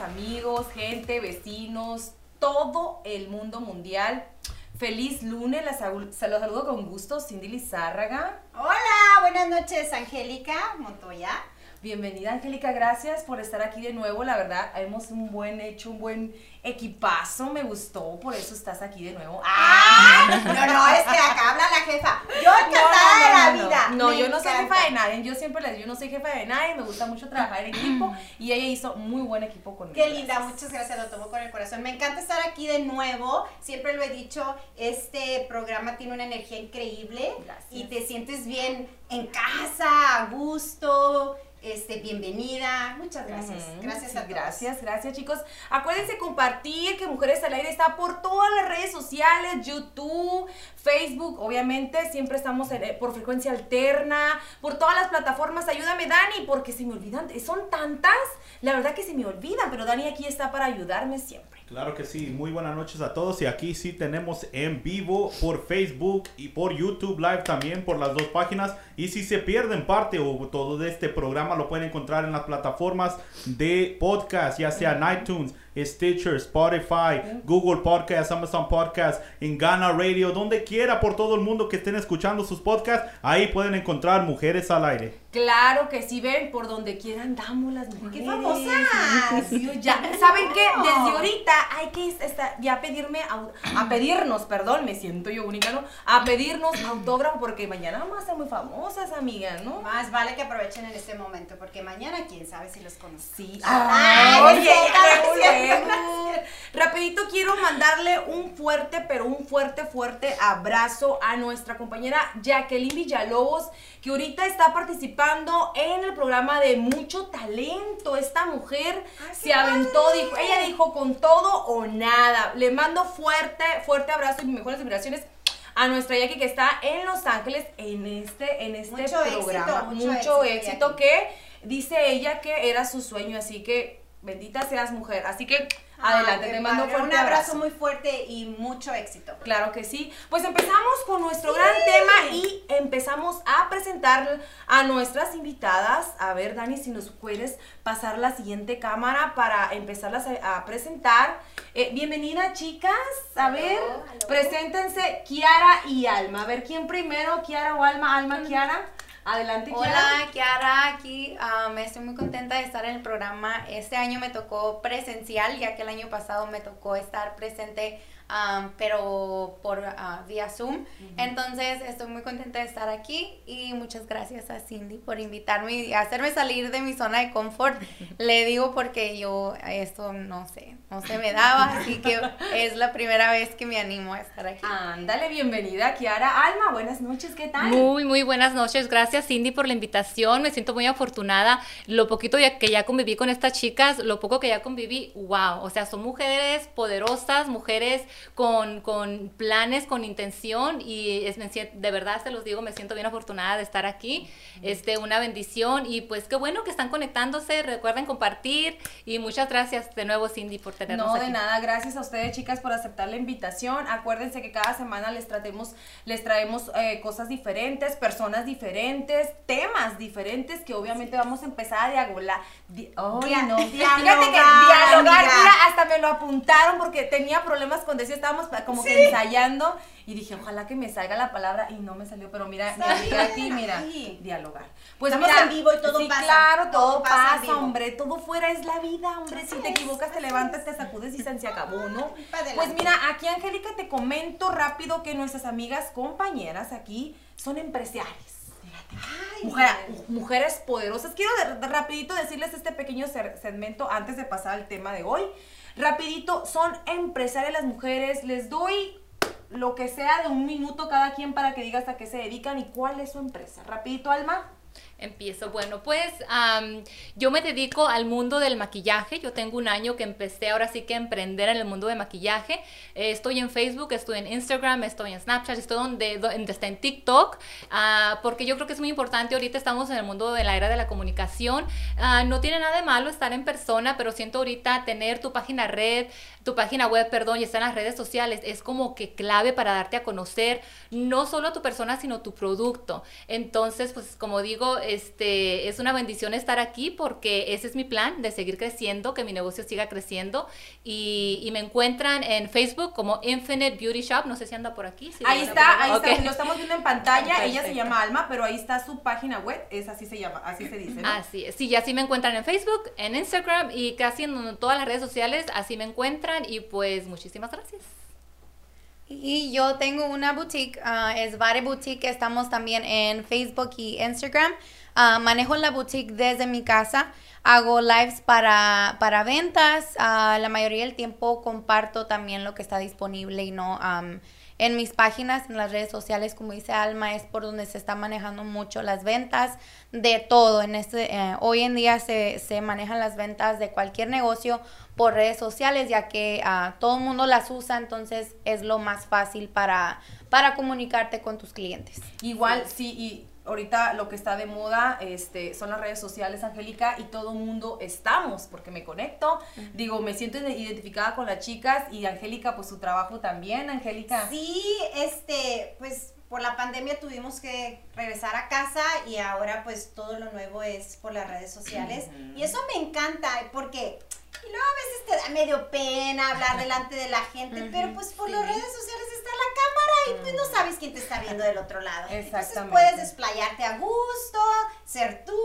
amigos, gente, vecinos, todo el mundo mundial. Feliz lunes, las los saludo con gusto, Cindy Lizárraga. Hola, buenas noches, Angélica Montoya. Bienvenida, Angélica, gracias por estar aquí de nuevo. La verdad, hemos un buen hecho, un buen equipazo, me gustó, por eso estás aquí de nuevo. ¡Ah! No, no, es que acá habla la jefa. Yo encantada de la vida. No, yo no soy jefa de nadie, yo siempre les digo, yo no soy jefa de nadie, me gusta mucho trabajar en equipo y ella hizo muy buen equipo conmigo. Qué linda, muchas gracias, lo tomo con el corazón. Me encanta estar aquí de nuevo, siempre lo he dicho, este programa tiene una energía increíble y te sientes bien en casa, a gusto este, bienvenida. Muchas gracias. Gracias a Gracias, gracias chicos. Acuérdense compartir que Mujeres al Aire está por todas las redes sociales, YouTube, Facebook, obviamente, siempre estamos eh, por frecuencia alterna, por todas las plataformas. Ayúdame Dani, porque se me olvidan, son tantas, la verdad que se me olvidan, pero Dani aquí está para ayudarme siempre. Claro que sí, muy buenas noches a todos y aquí sí tenemos en vivo por Facebook y por YouTube Live también por las dos páginas y si se pierden parte o todo de este programa lo pueden encontrar en las plataformas de podcast, ya sea iTunes, Stitcher, Spotify, Google Podcast, Amazon Podcast, en Ghana Radio, donde quiera por todo el mundo que estén escuchando sus podcasts, ahí pueden encontrar Mujeres al Aire. Claro que sí, ven, por donde quieran damos las mujeres. ¡Qué famosas! ya, ¿Saben qué? Desde ahorita hay que ya pedirme, a, pedirnos, perdón, me siento yo única, ¿no? A pedirnos autógrafo porque mañana vamos a ser muy famosas, amigas, ¿no? Más vale que aprovechen en este momento porque mañana quién sabe si los conozco. Sí. Ay, Rapidito quiero mandarle un fuerte, pero un fuerte, fuerte abrazo a nuestra compañera Jacqueline Villalobos, que ahorita está participando en el programa de Mucho Talento. Esta mujer se aventó, dijo, ella dijo con todo o nada. Le mando fuerte, fuerte abrazo y mejores vibraciones a nuestra Jackie que está en Los Ángeles en este, en este programa. mucho, éxito que dice ella que era su sueño, así que bendita seas mujer. Así que adelante, te mando un Un abrazo, muy fuerte y mucho éxito. Claro que sí. Pues empezamos con nuestro gran tema y empezamos a presentar a nuestras invitadas. A ver, Dani, si nos puedes pasar la siguiente cámara para empezarlas a, presentar. Eh, bienvenida, chicas. A ver, preséntense Kiara y Alma. A ver, ¿quién primero? ¿Kiara o Alma? Alma, Kiara. Adelante, Kiara. Hola, Kiara, aquí me estoy muy contenta de estar en el programa. Este año me tocó presencial, ya que el año pasado me tocó estar presente pero por ah, vía Zoom. Entonces estoy muy contenta de estar aquí y muchas gracias a Cindy por invitarme y hacerme salir de mi zona de confort. Le digo porque yo esto no sé, no se me daba, así que es la primera vez que me animo a estar aquí. Ándale, bienvenida Kiara. Alma, buenas noches, ¿qué tal? Muy, muy buenas noches. Gracias Cindy por la invitación. Me siento muy afortunada. Lo poquito que ya conviví con estas chicas, lo poco que ya conviví, wow. O sea, son mujeres poderosas, mujeres con, con planes, con intención y es, de verdad se los digo, me siento bien afortunada de estar aquí, este, una bendición y pues qué bueno que están conectándose, recuerden compartir y muchas gracias de nuevo Cindy por tenernos No, de nada, gracias a ustedes chicas por aceptar la invitación, acuérdense que cada semana les tratemos, les traemos eh, cosas diferentes, personas diferentes, temas diferentes que obviamente vamos a empezar a dialogar, no. Fíjate que dialogar, hasta me lo apuntaron porque tenía problemas con decir, estábamos como que ensayando y dije, ojalá que me salga la palabra y no me salió, pero mira, mi amiga aquí, mira, dialogar. Pues Estamos mira, en vivo y todo sí, pasa. claro, todo, pasa, hombre, todo fuera es la vida, hombre, si te equivocas, te levantas, te sacudes y se acabó, ¿no? Pues mira, aquí Angélica te comento rápido que nuestras amigas compañeras aquí son empresarias. mujeres poderosas. Quiero rapidito decirles este pequeño segmento antes de pasar al tema de hoy. Rapidito, son empresarias las mujeres, les doy lo que sea de un minuto cada quien para que digas a qué se dedican y cuál es su empresa. Rapidito, Alma. Empiezo. Bueno, pues yo me dedico al mundo del maquillaje. Yo tengo un año que empecé ahora sí que a emprender en el mundo de maquillaje. Eh, estoy en Facebook, estoy en Instagram, estoy en Snapchat, estoy donde, está en TikTok, uh, porque yo creo que es muy importante. Ahorita estamos en el mundo de la era de la comunicación. Uh, no tiene nada de malo estar en persona, pero siento ahorita tener tu página red, tu página web, perdón, y estar en las redes sociales es como que clave para darte a conocer no solo tu persona, sino tu producto. Entonces, pues como digo, este, es una bendición estar aquí porque ese es mi plan de seguir creciendo, que mi negocio siga creciendo. Y, y me encuentran en Facebook como Infinite Beauty Shop. No sé si anda por aquí. si Ahí está, ahí está, lo estamos viendo en pantalla. Ella se llama Alma, pero ahí está su página web, es así se llama, así se dice, ¿no? Así es, sí, y así me encuentran en Facebook, en Instagram y casi en todas las redes sociales, así me encuentran y pues muchísimas gracias. Y yo tengo una boutique, ah, es Vare Boutique, estamos también en Facebook y Instagram. Ah, manejo la boutique desde mi casa, hago lives para, para ventas, ah, la mayoría del tiempo comparto también lo que está disponible y no am, en mis páginas, en las redes sociales, como dice Alma, es por donde se está manejando mucho las ventas de todo. En este, eh, hoy en día se, se manejan las ventas de cualquier negocio por redes sociales, ya que ah, todo el mundo las usa, entonces es lo más fácil para, para comunicarte con tus clientes. Igual, sí, y ahorita lo que está de moda este, son las redes sociales, Angélica, y todo el mundo estamos, porque me conecto, digo, me siento identificada con las chicas y Angélica, pues su trabajo también, Angélica. Sí, este, pues por la pandemia tuvimos que regresar a casa y ahora pues todo lo nuevo es por las redes sociales. Y eso me encanta porque y luego a veces te da medio pena hablar delante de la gente, pero pues por las redes sociales está la cámara y pues no sabes quién te está viendo del otro lado. Entonces puedes desplayarte a gusto, ser tú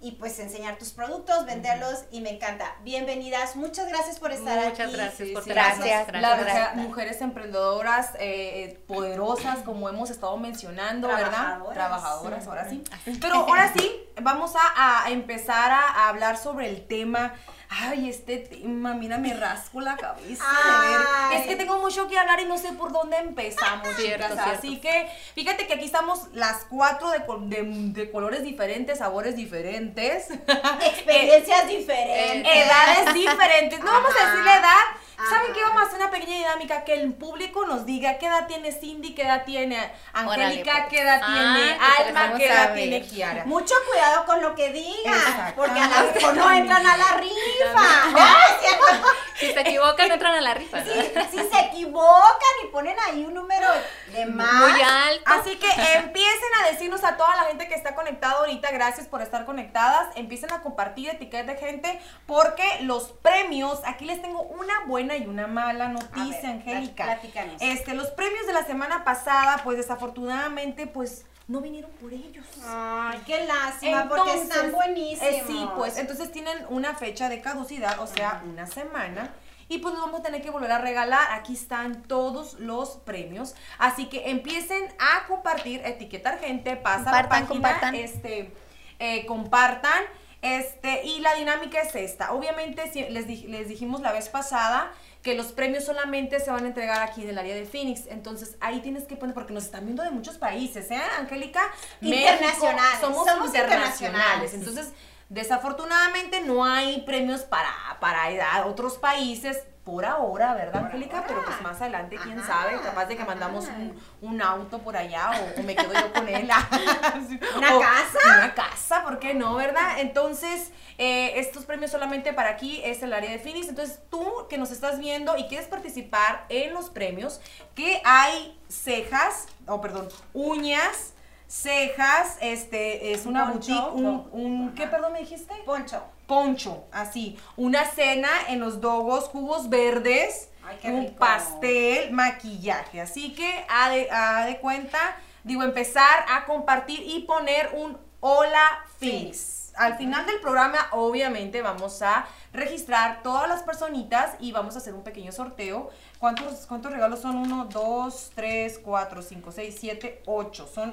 y pues enseñar tus productos, venderlos y me encanta. Bienvenidas, muchas gracias por estar aquí. Muchas gracias por sí, gracias. Las Gracias. mujer- mujeres emprendedoras eh, poderosas, como hemos estado mencionando, ¿verdad? Trabajadoras. Trabajadoras, ahora sí. Pero ahora sí, vamos a, a empezar a, a hablar sobre el tema. Ay, este tema, mira, me rasco la cabeza. Ay. Es que tengo mucho que hablar y no sé por dónde empezamos, Cierto, chicas. cierto. Así que fíjate que aquí estamos las cuatro de, col- de- de colores diferentes, sabores diferentes. Experiencias diferentes. edades diferentes. No vamos a decir la edad. ¿Saben qué? Vamos a hacer una pequeña dinámica que el público nos diga qué edad tiene Cindy, qué edad tiene Angélica, Órale, pues. qué edad Ah, tiene que Alma, queremos qué edad saber. tiene Kiara. Mucho cuidado con lo que digan, Exacto. porque a lo mejor no entran a la rifa. Si se equivocan, entran a la rifa. ¿no? Si, si se equivocan y ponen ahí un número de más. Muy alto. Así que empiecen a decirnos a toda la gente que está conectada ahorita, gracias por estar conectadas. Empiecen a compartir etiquetas de gente porque los premios, aquí les tengo una buena y una mala noticia, ver, Angélica. plat- platícanos. Este, los premios de la semana pasada, pues desafortunadamente, pues no vinieron por ellos. Ay, qué lástima, porque están Entonces, buenísimos. eh, sí, pues entonces tienen una fecha de caducidad, o sea, una semana. Y pues los vamos a tener que volver a regalar. Aquí están todos los premios. Así que empiecen a compartir, etiquetar gente, pasa la Compartan, página, compartan. este, eh, compartan. Este, y la dinámica es esta. Obviamente, si- les, les dijimos la vez pasada que los premios solamente se van a entregar aquí en el área de Phoenix. Entonces, ahí tienes que poner, porque nos están viendo de muchos países, ¿eh, Angélica? Internacionales. México, somos, Somos internacionales. internacionales. Entonces, desafortunadamente no hay premios para, para otros países por ahora, ¿verdad, Angélica? Pero pues más adelante, quién Ajá, sabe, capaz de que mandamos un, un auto por allá o, o me quedo yo con él. ¿Una O- casa? Una casa, ¿por qué no, verdad? Entonces, eh, estos premios solamente para aquí es el área de Phoenix. Entonces, tú que nos estás viendo y quieres participar en los premios, que hay cejas, o perdón, uñas, cejas, este, es una Poncho, boutique, un, no, un- ¿qué perdón me dijiste? Poncho. Poncho, así, una cena en los dogos, jugos verdes, Ay, qué un rico. pastel, maquillaje. Así que a de, a de cuenta, digo, empezar a compartir y poner un hola Phoenix. Al final del programa, obviamente, vamos a registrar todas las personitas y vamos a hacer un pequeño sorteo. ¿Cuántos, cuántos regalos son? Uno, dos, tres, cuatro, cinco, seis, siete, ocho. Son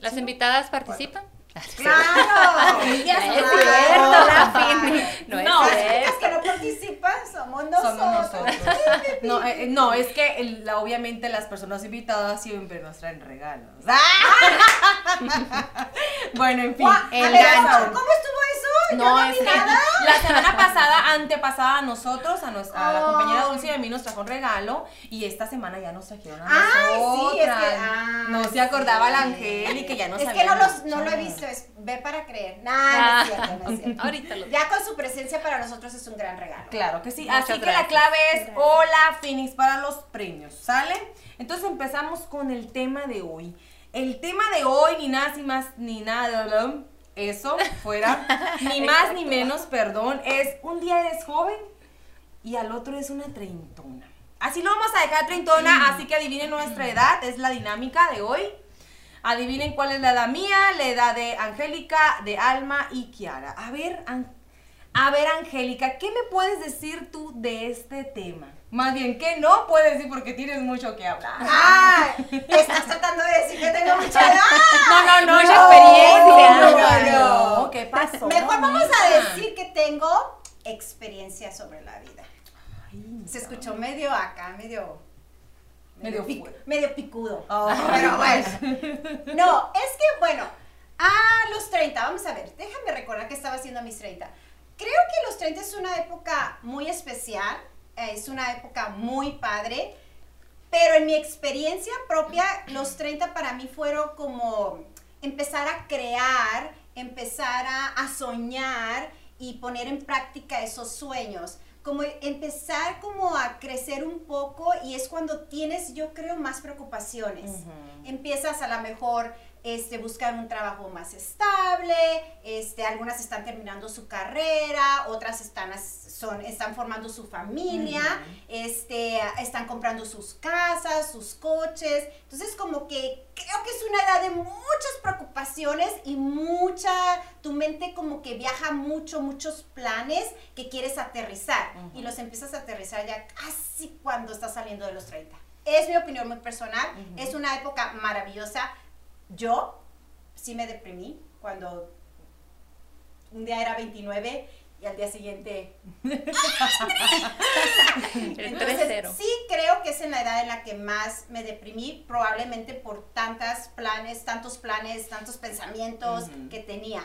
¿Las invitadas participan? ¡Claro! Ellas Es cierto, la No es No, cierto. únicas que no participan somos nosotros. Somos nosotros. No, eh, eh, no, es que el- la- obviamente las personas invitadas siempre nos traen regalos. bueno, en fin. El gancho. ¿Cómo estuvo eso? No, no es que la semana pasada, antepasada a nosotros, a, nuestra, a la Oh. compañera Dulce y a mí nos trajo un regalo y esta semana ya nos trajeron a Ay, nosotras. sí, es que- ah, no se acordaba sí. la Angélica y ya nos Es que no, los, no lo he visto, es ver para creer. Nah, no es cierto, no es cierto. Ahorita lo Ya con su presencia para nosotros es un gran regalo. Claro que sí. Muchas Así que la clave es hola Phoenix para los premios, ¿sale? Entonces empezamos con el tema de hoy. El tema de hoy, ni nada sin más ni nada, eso fuera ni más ni menos, perdón, es un día eres joven y al otro es una treintona. Así lo vamos a dejar treintona, así que adivinen nuestra edad, es la dinámica de hoy. Adivinen cuál es la edad mía, la edad de Angélica, de Alma y Kiara. A ver, An- a ver, Angélica, ¿qué me puedes decir tú de este tema? Más bien, ¿qué no puedes decir porque tienes mucho que hablar? ¡Ah! Estás tratando de decir que tengo mucha edad. No, no, no, Mucha no, experiencia. No, no, no, ¿qué pasó? Mejor vamos a mija? decir que tengo experiencia sobre la vida. Se escuchó medio acá, medio. Medio pic- medio picudo. Oh. Pero bueno. No, es que bueno, a los 30, vamos a ver, déjame recordar que estaba haciendo a mis 30. Creo que los 30 es una época muy especial, eh, es una época muy padre, pero en mi experiencia propia, los 30 para mí fueron como empezar a crear, empezar a, a soñar y poner en práctica esos sueños. Como empezar como a crecer un poco y es cuando tienes, yo creo, más preocupaciones. Empiezas a lo mejor este, buscar un trabajo más estable, este, algunas están terminando su carrera, otras están, as- son, están formando su familia, este, están comprando sus casas, sus coches. Entonces como que creo que es una edad de muchas preocupaciones y mucha, tu mente como que viaja mucho, muchos planes que quieres aterrizar y los empiezas a aterrizar ya casi cuando estás saliendo de los 30. Es mi opinión muy personal, es una época maravillosa. Yo sí me deprimí cuando un día era 29 y al día siguiente entonces, 3-0. sí creo que es en la edad en la que más me deprimí, probablemente por tantas planes, tantos planes, tantos pensamientos que tenía.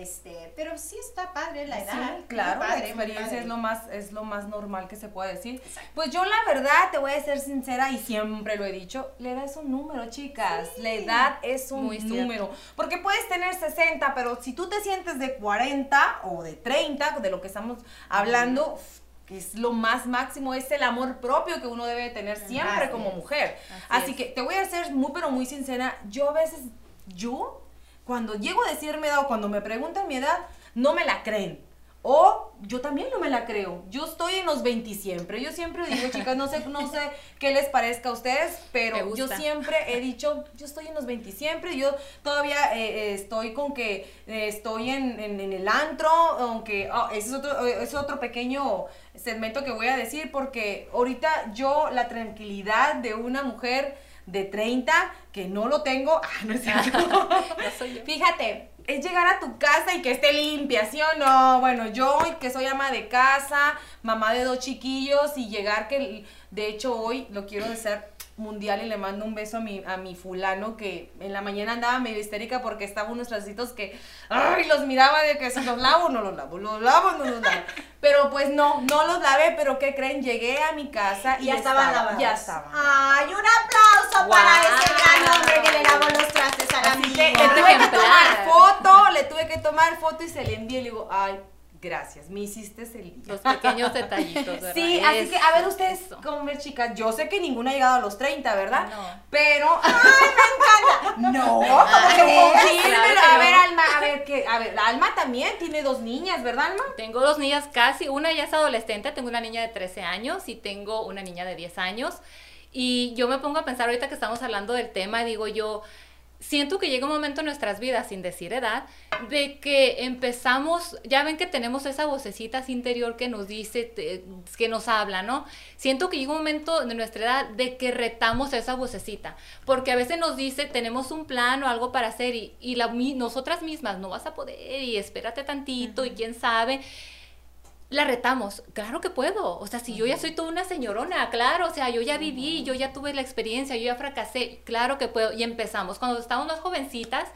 Este, pero sí está padre la edad. Sí, claro, padre, la experiencia es lo más es lo más normal que se puede decir. Pues yo la verdad te voy a ser sincera y siempre lo he dicho, la edad es un número, chicas. La edad es un Muy cierto. número, porque puedes tener 60, pero si tú te sientes de 40 o de 30, de lo que estamos hablando, que es lo más máximo, es el amor propio que uno debe tener siempre Así como es. mujer. Así Así es. que te voy a ser muy, pero muy sincera. Yo a veces, yo, cuando llego a decir mi edad o cuando me preguntan mi edad, no me la creen. O yo también no me la creo. Yo estoy en los 20 siempre. Yo siempre digo, chicas, no sé, no sé qué les parezca a ustedes, pero yo siempre he dicho, yo estoy en los 20 siempre. Yo todavía eh, eh, estoy con que eh, estoy en, en- en el antro, aunque ah, ese es otro, eh, es otro pequeño segmento que voy a decir, porque ahorita yo, la tranquilidad de una mujer de 30, que no lo tengo, ah, no es cierto. No soy yo. Fíjate, es llegar a tu casa y que esté limpia, ¿sí o no? Bueno, yo que soy ama de casa, mamá de dos chiquillos y llegar que, de hecho hoy lo quiero desear mundial y le mando un beso a mi, a mi fulano que en la mañana andaba medio histérica porque estaban unos trasitos que, ay, los miraba de que si los lavo no los lavo, los lavo no los lavo. Pero pues no, no los lavé, pero ¿qué creen? Llegué a mi casa y ya estaban estaba- lavados. Ya estaban. Ay, un aplauso para ese gran hombre que le lavó los trastes amigo. que le tuve que tomar foto, le tuve que tomar foto y se le envié y le digo, ay, gracias, me hiciste el día. Los pequeños detallitos, ¿verdad? Sí, así que a ver ustedes, eso. como ver chicas, yo sé que ninguna ha llegado a los 30, ¿verdad? No. Pero, no, como que Ay, confírmelo. claro que a ver, no. Alma, a ver, que, a ver, Alma también tiene dos niñas, ¿verdad, Alma? Tengo dos niñas casi, una ya es adolescente, tengo una niña de 13 años y tengo una niña de 10 años. Y yo me pongo a pensar ahorita que estamos hablando del tema, digo yo, siento que llega un momento en nuestras vidas, sin decir edad, de que empezamos, ya ven que tenemos esa vocecita así interior que nos dice, te- que nos habla, ¿no? Siento que llega un momento de nuestra edad de que retamos esa vocecita, porque a veces nos dice, tenemos un plan o algo para hacer y, y la, nosotras mismas no vas a poder y espérate tantito y quién sabe la retamos. Claro que puedo. O sea, si yo ya soy toda una señorona, claro. O sea, yo ya viví, yo ya tuve la experiencia, yo ya fracasé. Claro que puedo. Y empezamos. Cuando estábamos más jovencitas,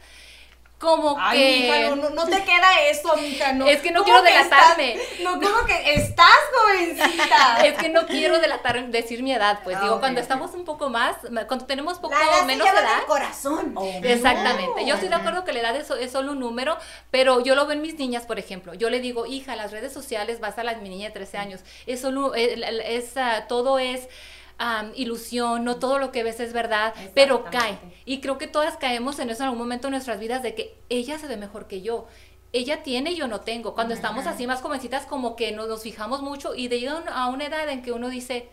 como Ay, que... mija, no, no, no te queda eso, mija, no. Es que no ¿Cómo quiero delatarme. estás- no, como que estás jovencita. Es que no quiero delatar, decir mi edad, pues Ah, digo, cuando estamos un poco más, cuando tenemos poco La edad menos se edad, del corazón. Exactamente. Yo estoy de acuerdo que la edad es, es solo un número, pero yo lo veo en mis niñas, por ejemplo. Yo le digo, hija, las redes sociales, vas a la mi niña de 13 años. Es solo, es, es, ah, todo es ilusión, no todo lo que ves es verdad, pero cae. Y creo que todas caemos en eso en algún momento de nuestras vidas de que ella se ve mejor que yo. Ella tiene y yo no tengo. Cuando estamos así más jovencitas, como que nos, nos fijamos mucho y de a un- a una edad en que uno dice,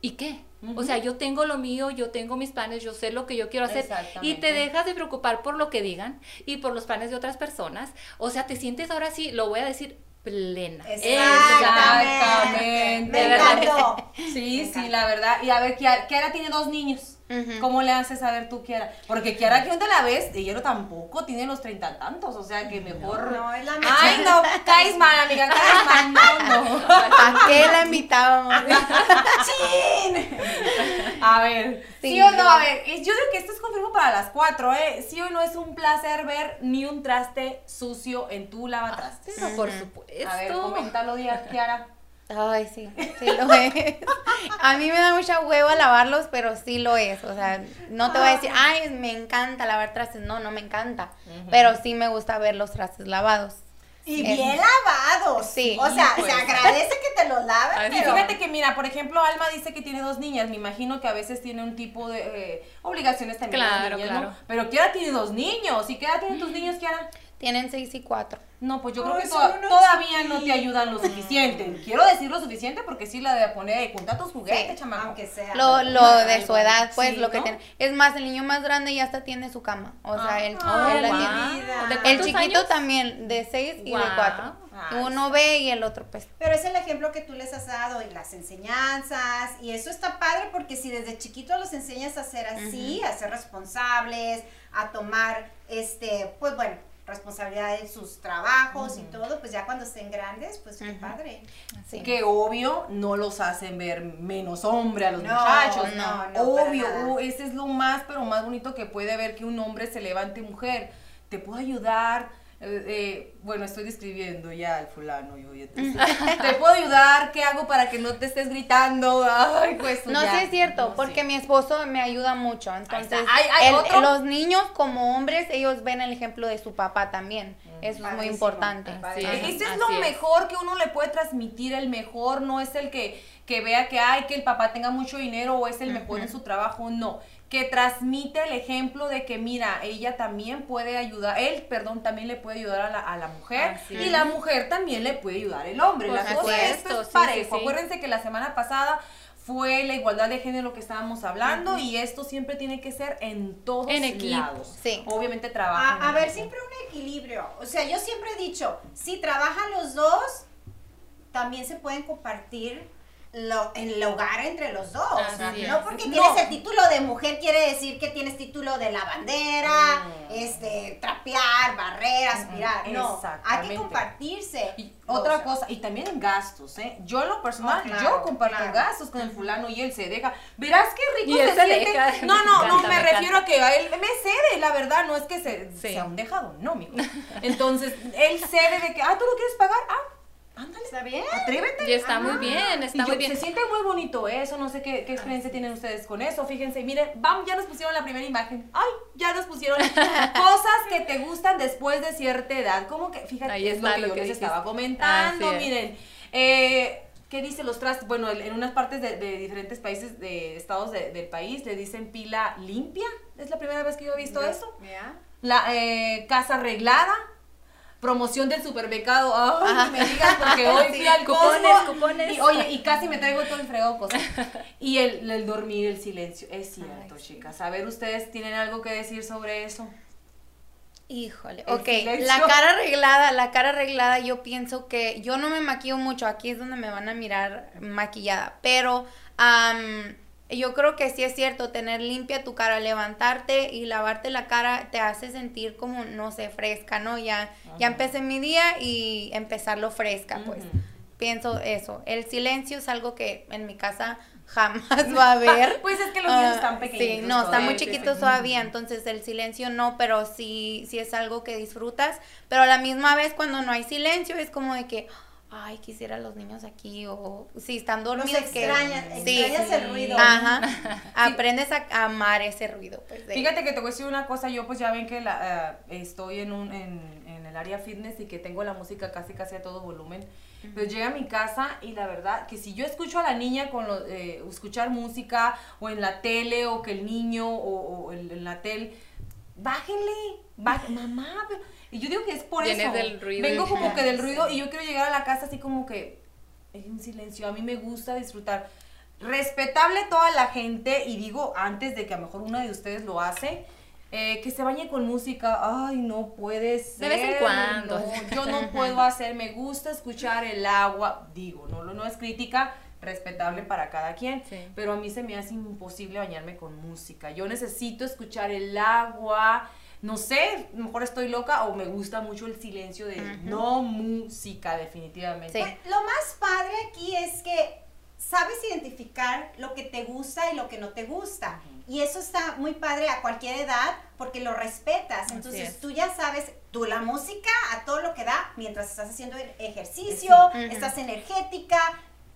¿y qué? O sea, yo tengo lo mío, yo tengo mis planes, yo sé lo que yo quiero hacer. Y te dejas de preocupar por lo que digan y por los planes de otras personas. O sea, te sientes ahora sí, lo voy a decir, plena. Exactamente. Me De verdad. encantó. Sí, sí, la verdad. Y a ver, Kiara, Kiara tiene dos niños. ¿Cómo le haces saber tú, Kiara? Porque Kiara, que donde la ves, ella no tampoco tiene los treinta tantos, o sea que mejor. No, es la Ay, no, caes mal, amiga, caes mal, no, no. ¿A qué la invitábamos? ¡Chin! A ver, ¿sí, Sí, o no? A ver, yo creo que esto es confirmo para las cuatro, ¿eh? ¿Sí o no es un placer ver ni un traste sucio en tu lavatrastes? Pero por supuesto. A ver, coméntalo, Dia- Kiara. Ay, sí, sí lo es. A mí me da mucha hueva lavarlos, pero sí lo es. O sea, no te voy a decir, ay, me encanta lavar trastes. No, no me encanta. Pero sí me gusta ver los trastes lavados. Y Es- bien lavados. Sí. O sea, Pues. se agradece que te los laven, pero... fíjate que, mira, por ejemplo, Alma dice que tiene dos niñas. Me imagino que a veces tiene un tipo de eh, obligaciones también. Claro, niñas, ¿no? claro. Pero Kiara tiene dos niños. ¿Y qué edad tienen tus niños, Kiara? Tienen seis y cuatro. No, pues yo creo Ay, que todavía no te ayudan lo suficiente. Quiero decir lo suficiente porque sí la de poner, junta tus juguetes, Sí. chamaco. Aunque sea. Lo, lo de su edad, pues, sí, lo que ¿no? tiene. Es más, el niño más grande ya hasta tiene su cama. O sea, él, Ay, él la tiene. vida. ¿De El chiquito años? también, de seis y de Guau. cuatro. Ay, Uno ve y el otro, pues. Pero es el ejemplo que tú les has dado y las enseñanzas y eso está padre porque si desde chiquitos los enseñas a ser así, a ser responsables, a tomar, este, pues bueno, responsabilidad en sus trabajos y todo, pues ya cuando estén grandes, pues qué Ujú. padre. Sí. Que obvio no los hacen ver menos hombre a los No, muchachos. no, no, Obvio, uh, ese es lo más, pero más bonito que puede ver que un hombre se levante mujer. Te puedo ayudar. Eh, eh, bueno, estoy describiendo ya al fulano. Yo, ya te, te puedo ayudar. ¿Qué hago para que no te estés gritando? Ay, pues. No, ya, sí es cierto, no porque mi esposo me ayuda mucho. Entonces. ¿Hay- hay el- otro? los niños como hombres, ellos ven el ejemplo de su papá también. Eso es muy importante. Así Ese es, así lo es. mejor que uno le puede transmitir, el mejor, no es el que, que vea que hay que el papá tenga mucho dinero o es el mejor en su trabajo, no. Que transmite el ejemplo de que, mira, ella también puede ayudar, él, perdón, también le puede ayudar a la, a la mujer Así y es. la mujer también le puede ayudar al hombre. Las cosas, supuesto, esto es sí, parejo. sí, sí. Acuérdense que la semana pasada fue la igualdad de género que estábamos hablando y esto siempre tiene que ser en todos En equipo. lados. Sí. Obviamente trabaja. A, a ver, siempre un equilibrio. O sea, yo siempre he dicho, si trabajan los dos, también se pueden compartir lo, en el hogar entre los dos. Así no es. porque No. tienes el título de mujer quiere decir que tienes título de lavandera, este, trapear, barrer, aspirar. No, hay que compartirse. Y otra O sea, cosa, y también en gastos, ¿eh? Yo en lo personal, Oh, claro, yo comparto claro. gastos con el fulano y él se deja. Verás qué rico Y se él se siente. deja. No, Me no, no, me, me refiero a que a él me cede, la verdad, no es que se, Sí. sea un dejado, no, mijo. Entonces, él cede de que, ah, ¿tú lo quieres pagar? Ah, ándale, ¿Está bien? atrévete. Y está muy Ah. bien, Y está yo- muy bien. Se siente muy bonito eso, no sé qué, qué experiencia tienen ustedes con eso. Fíjense, miren, vamos, ya nos pusieron la primera imagen. Ay, ya nos pusieron cosas que te gustan después de cierta edad. Como que, fíjate, Ahí es está lo que lo yo que les estaba comentando. Así es. Miren, eh, ¿qué dice los trastes? Bueno, en unas partes de, de diferentes países, de estados de- del país, le dicen pila limpia. Es la primera vez que yo he visto eso. La eh, casa arreglada. Promoción del supermercado. Ay, me digas porque hoy fui al Cupones, Costco cupones. Y, oye, y casi me traigo todo el fregado cosas. Y el, el dormir, el silencio. Es cierto, Ay, chicas. A ver, ¿ustedes tienen algo que decir sobre eso? Híjole, El ok, silencio. la cara arreglada, la cara arreglada, yo pienso que yo no me maquillo mucho, aquí es donde me van a mirar maquillada, pero yo creo que sí es cierto, tener limpia tu cara, levantarte y lavarte la cara te hace sentir como, no sé, fresca, ¿no? Ya, ya empecé mi día y empezarlo fresca, pues. Pienso eso, el silencio es algo que en mi casa jamás va a haber. Pues es que los niños Ah, están pequeñitos. Sí, no, están muy chiquitos sí. todavía, entonces el silencio no, pero sí, sí es algo que disfrutas, pero a la misma vez cuando no hay silencio es como de que, ay, quisiera los niños aquí, o si están Los dormidos que... extrañas, sí, extrañas el ruido. Ajá, aprendes a amar ese ruido, pues. de- Fíjate que te voy a decir una cosa, yo pues ya ven que la, eh, estoy en un en, en el área fitness y que tengo la música casi casi a todo volumen. Pero llegué a mi casa y la verdad que si yo escucho a la niña con lo- eh, escuchar música o en la tele o que el niño o, o en, en la tele, bájenle, baj- mamá. pero- Y yo digo que es por Vienes eso. del ruido Vengo como que del ruido y yo quiero llegar a la casa así como que en silencio. A mí me gusta disfrutar. Respetable toda la gente y digo antes de que a lo mejor una de ustedes lo hace. eh, que se bañe con música, ay, no puede ser. vez en cuando. no, yo no puedo hacer, me gusta escuchar el agua, digo, no, no es crítica, respetable para cada quien, Sí. pero a mí se me hace imposible bañarme con música. Yo necesito escuchar el agua, no sé, mejor estoy loca o me gusta mucho el silencio de no música, definitivamente. Sí. Pues, Lo más padre aquí es que sabes identificar lo que te gusta y lo que no te gusta. Y eso está muy padre a cualquier edad porque lo respetas. Entonces es. tú ya sabes, tú la música a todo lo que da mientras estás haciendo el ejercicio, estás energética.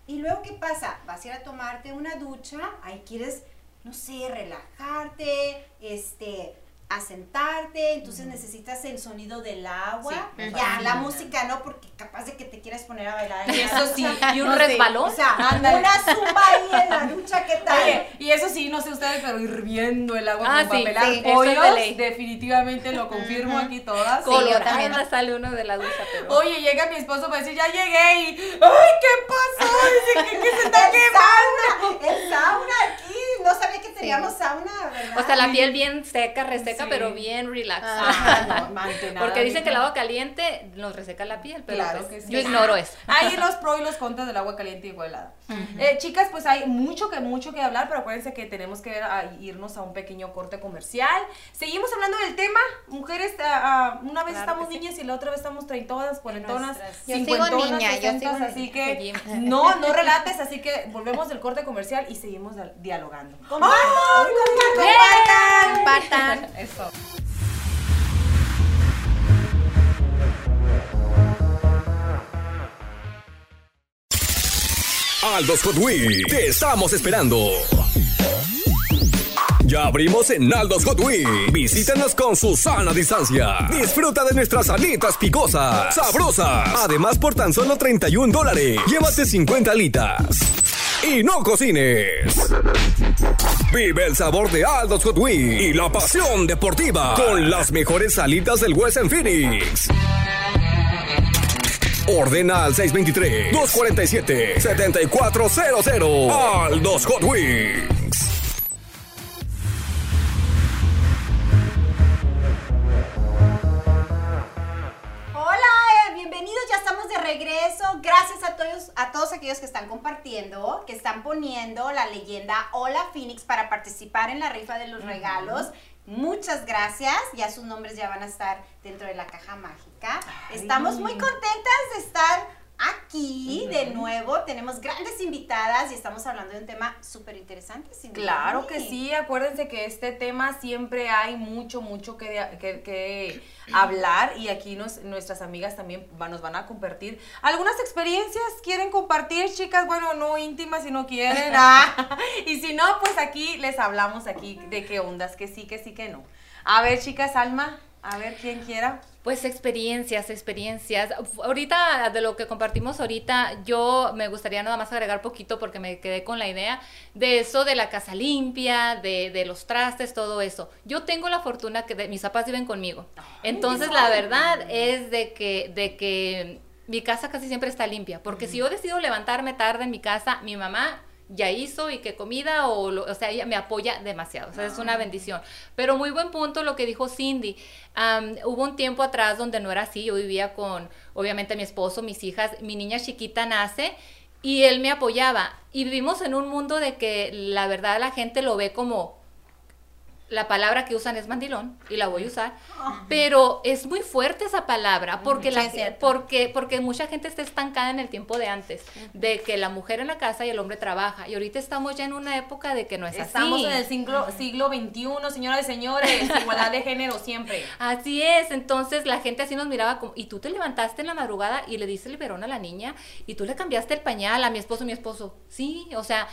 Y luego, ¿qué pasa? Vas a ir a tomarte una ducha, ahí quieres, no sé, relajarte, este asentarte, entonces necesitas el sonido del agua, Sí, me ya la música no, porque capaz de que te quieras poner a bailar. Y eso sí. Y un No sé, resbalón. O sea, Ándale. una zumba ahí en la ducha, ¿qué tal? Oye, y eso sí, no sé ustedes, pero hirviendo el agua Ah, con sí, pelar sí, eso es de pollos, ley. definitivamente lo confirmo aquí todas. Sí, yo también. sale uno de la ducha, pero... Oye, llega mi esposo para decir, ya llegué y, ¡ay, qué pasó! Dice que, que se está el quemando. sauna, el sauna aquí, no sabía que teníamos sauna, ¿verdad? O sea, la piel bien seca, reseca, Sí. pero bien. Ah, no, nada, Porque dicen que el agua caliente nos reseca la piel, pero Claro pues, que sí. yo ignoro eso. Hay los pros y los contras del agua caliente y helada. Eh, chicas, pues hay mucho que mucho que hablar, pero acuérdense que tenemos que a- irnos a un pequeño corte comercial. Seguimos hablando del tema. Mujeres, ah, ah, una vez Claro estamos sí. niñas y la otra vez estamos treintonas, cuarentonas, cincuentonas, sesentas, así que no, no relates, así que volvemos del corte comercial y seguimos dialogando. Compartan. ¡Compartan! Aldos Hot Wheels, te estamos esperando. Ya abrimos en Aldos Hot Wheels. Visítanos con su sana distancia. Disfruta de nuestras alitas picosas, sabrosas. Además, por tan solo 31 dólares, llévate 50 alitas. Y no cocines. Vive el sabor de Aldos Hot Wheels y la pasión deportiva con las mejores alitas del West en Phoenix. Ordena al 623-247-7400. Aldos Hot Wings. Aquellos que están compartiendo, que están poniendo la leyenda Hola Phoenix para participar en la rifa de los regalos. Muchas gracias, ya sus nombres ya van a estar dentro de la caja mágica. Estamos muy contentas de estar aquí de nuevo. Tenemos grandes invitadas y estamos hablando de un tema súper interesante. Claro que sí, acuérdense que este tema siempre hay mucho, mucho que, de- que- que hablar y aquí nos- nuestras amigas también va- nos van a compartir algunas experiencias. ¿Quieren compartir, chicas? Bueno, no íntimas si no quieren. ah. Y si no, pues aquí les hablamos aquí de qué ondas, que sí, que sí, que no. A ver, chicas, Alma, a ver quién quiera. Pues experiencias, experiencias. Ahorita, de lo que compartimos ahorita, yo me gustaría nada más agregar poquito porque me quedé con la idea de eso de la casa limpia, de, de los trastes, todo eso. Yo tengo la fortuna que de- mis papás viven conmigo. Entonces, la verdad es de que, de que mi casa casi siempre está limpia. Porque si yo decido levantarme tarde en mi casa, mi mamá ya hizo y que comida o, lo- o sea, ella me apoya demasiado, o sea, es una bendición. Pero muy buen punto lo que dijo Cindy. Am, hubo un tiempo atrás donde no era así, yo vivía con, obviamente, mi esposo, mis hijas, mi niña chiquita nace y él me apoyaba. Y vivimos en un mundo de que la verdad la gente lo ve como la palabra que usan es mandilón y la voy a usar, pero es muy fuerte esa palabra porque la porque porque mucha gente está estancada en el tiempo de antes, de que la mujer en la casa y el hombre trabaja y ahorita estamos ya en una época de que no es Estamos así. en el siglo, siglo XXI, señoras y señores, igualdad de género siempre. Así es, entonces la gente así nos miraba como, y tú te levantaste en la madrugada y le diste el verón a la niña y tú le cambiaste el pañal a mi esposo, mi esposo, sí, o sea,